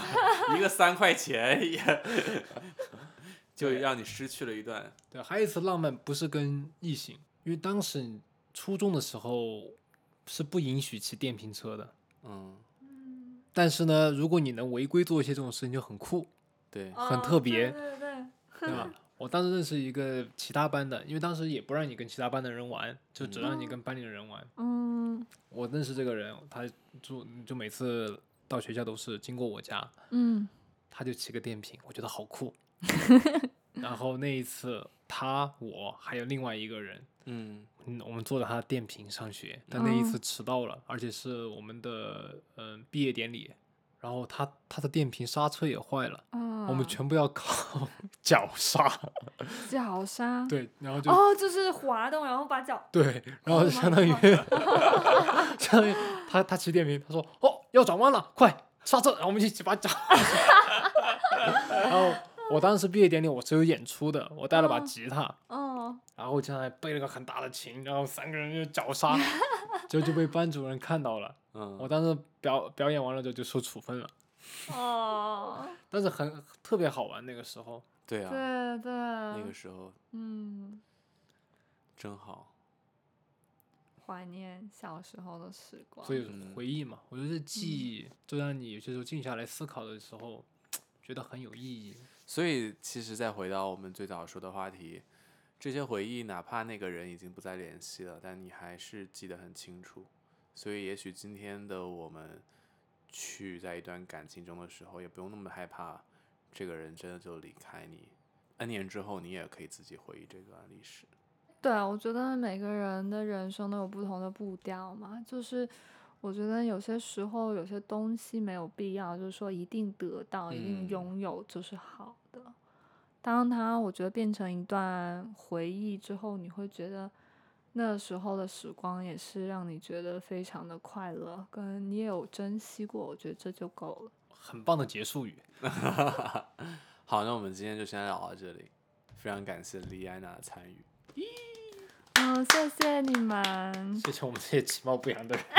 一个三块钱也就让你失去了一段。对，还有一次浪漫不是跟异性，因为当时你初中的时候是不允许骑电瓶车的。嗯，但是呢，如果你能违规做一些这种事情，就很酷。对，很哦特别对对对，(laughs) 对吧？我当时认识一个其他班的，因为当时也不让你跟其他班的人玩，就只让你跟班里的人玩。嗯我认识这个人，他住就每次到学校都是经过我家，嗯他就骑个电瓶，我觉得好酷。(laughs) 然后那一次，他我还有另外一个人，嗯，嗯，我们坐着他的电瓶上学，但那一哦次迟到了，而且是我们的嗯、呃毕业典礼，然后他他的电瓶刹车也坏了，啊，我们全部要靠脚刹。脚刹，对，然后就、哦，就是滑动，然后把脚，对，然后 Oh 相当于 (laughs) 相当于他他骑电瓶，他说哦要转弯了，快刹车，然后我们一起把脚。(laughs) 然后我当时毕业典礼我是有演出的，我带了把哦吉他，哦，然后经常还背了个很大的琴，然后三个人就脚刹，结果就被班主任看到了。嗯，我当时表表演完了之后就受处分了，哦，(laughs) 但是很特别好玩那个时候。对啊，对对，那个时候嗯，真好。怀念小时候的时光，所以嗯回忆嘛，我觉得记忆就让你有些时候静下来思考的时候，觉得很有意义。所以其实再回到我们最早说的话题，这些回忆，哪怕那个人已经不再联系了，但你还是记得很清楚。所以也许今天的我们，去在一段感情中的时候，也不用那么害怕这个人真的就离开你。N 年之后，你也可以自己回忆这段历史。对啊，我觉得每个人的人生都有不同的步调嘛，就是我觉得有些时候有些东西没有必要，就是说一定得到、一定嗯拥有就是好的。当它我觉得变成一段回忆之后，你会觉得那时候的时光也是让你觉得非常的快乐，跟你也有珍惜过，我觉得这就够了。很棒的结束语。(laughs) 好，那我们今天就先聊到这里，非常感谢莉安娜的参与。嗯，谢谢你们。谢谢我们这些其貌不扬的人。(laughs)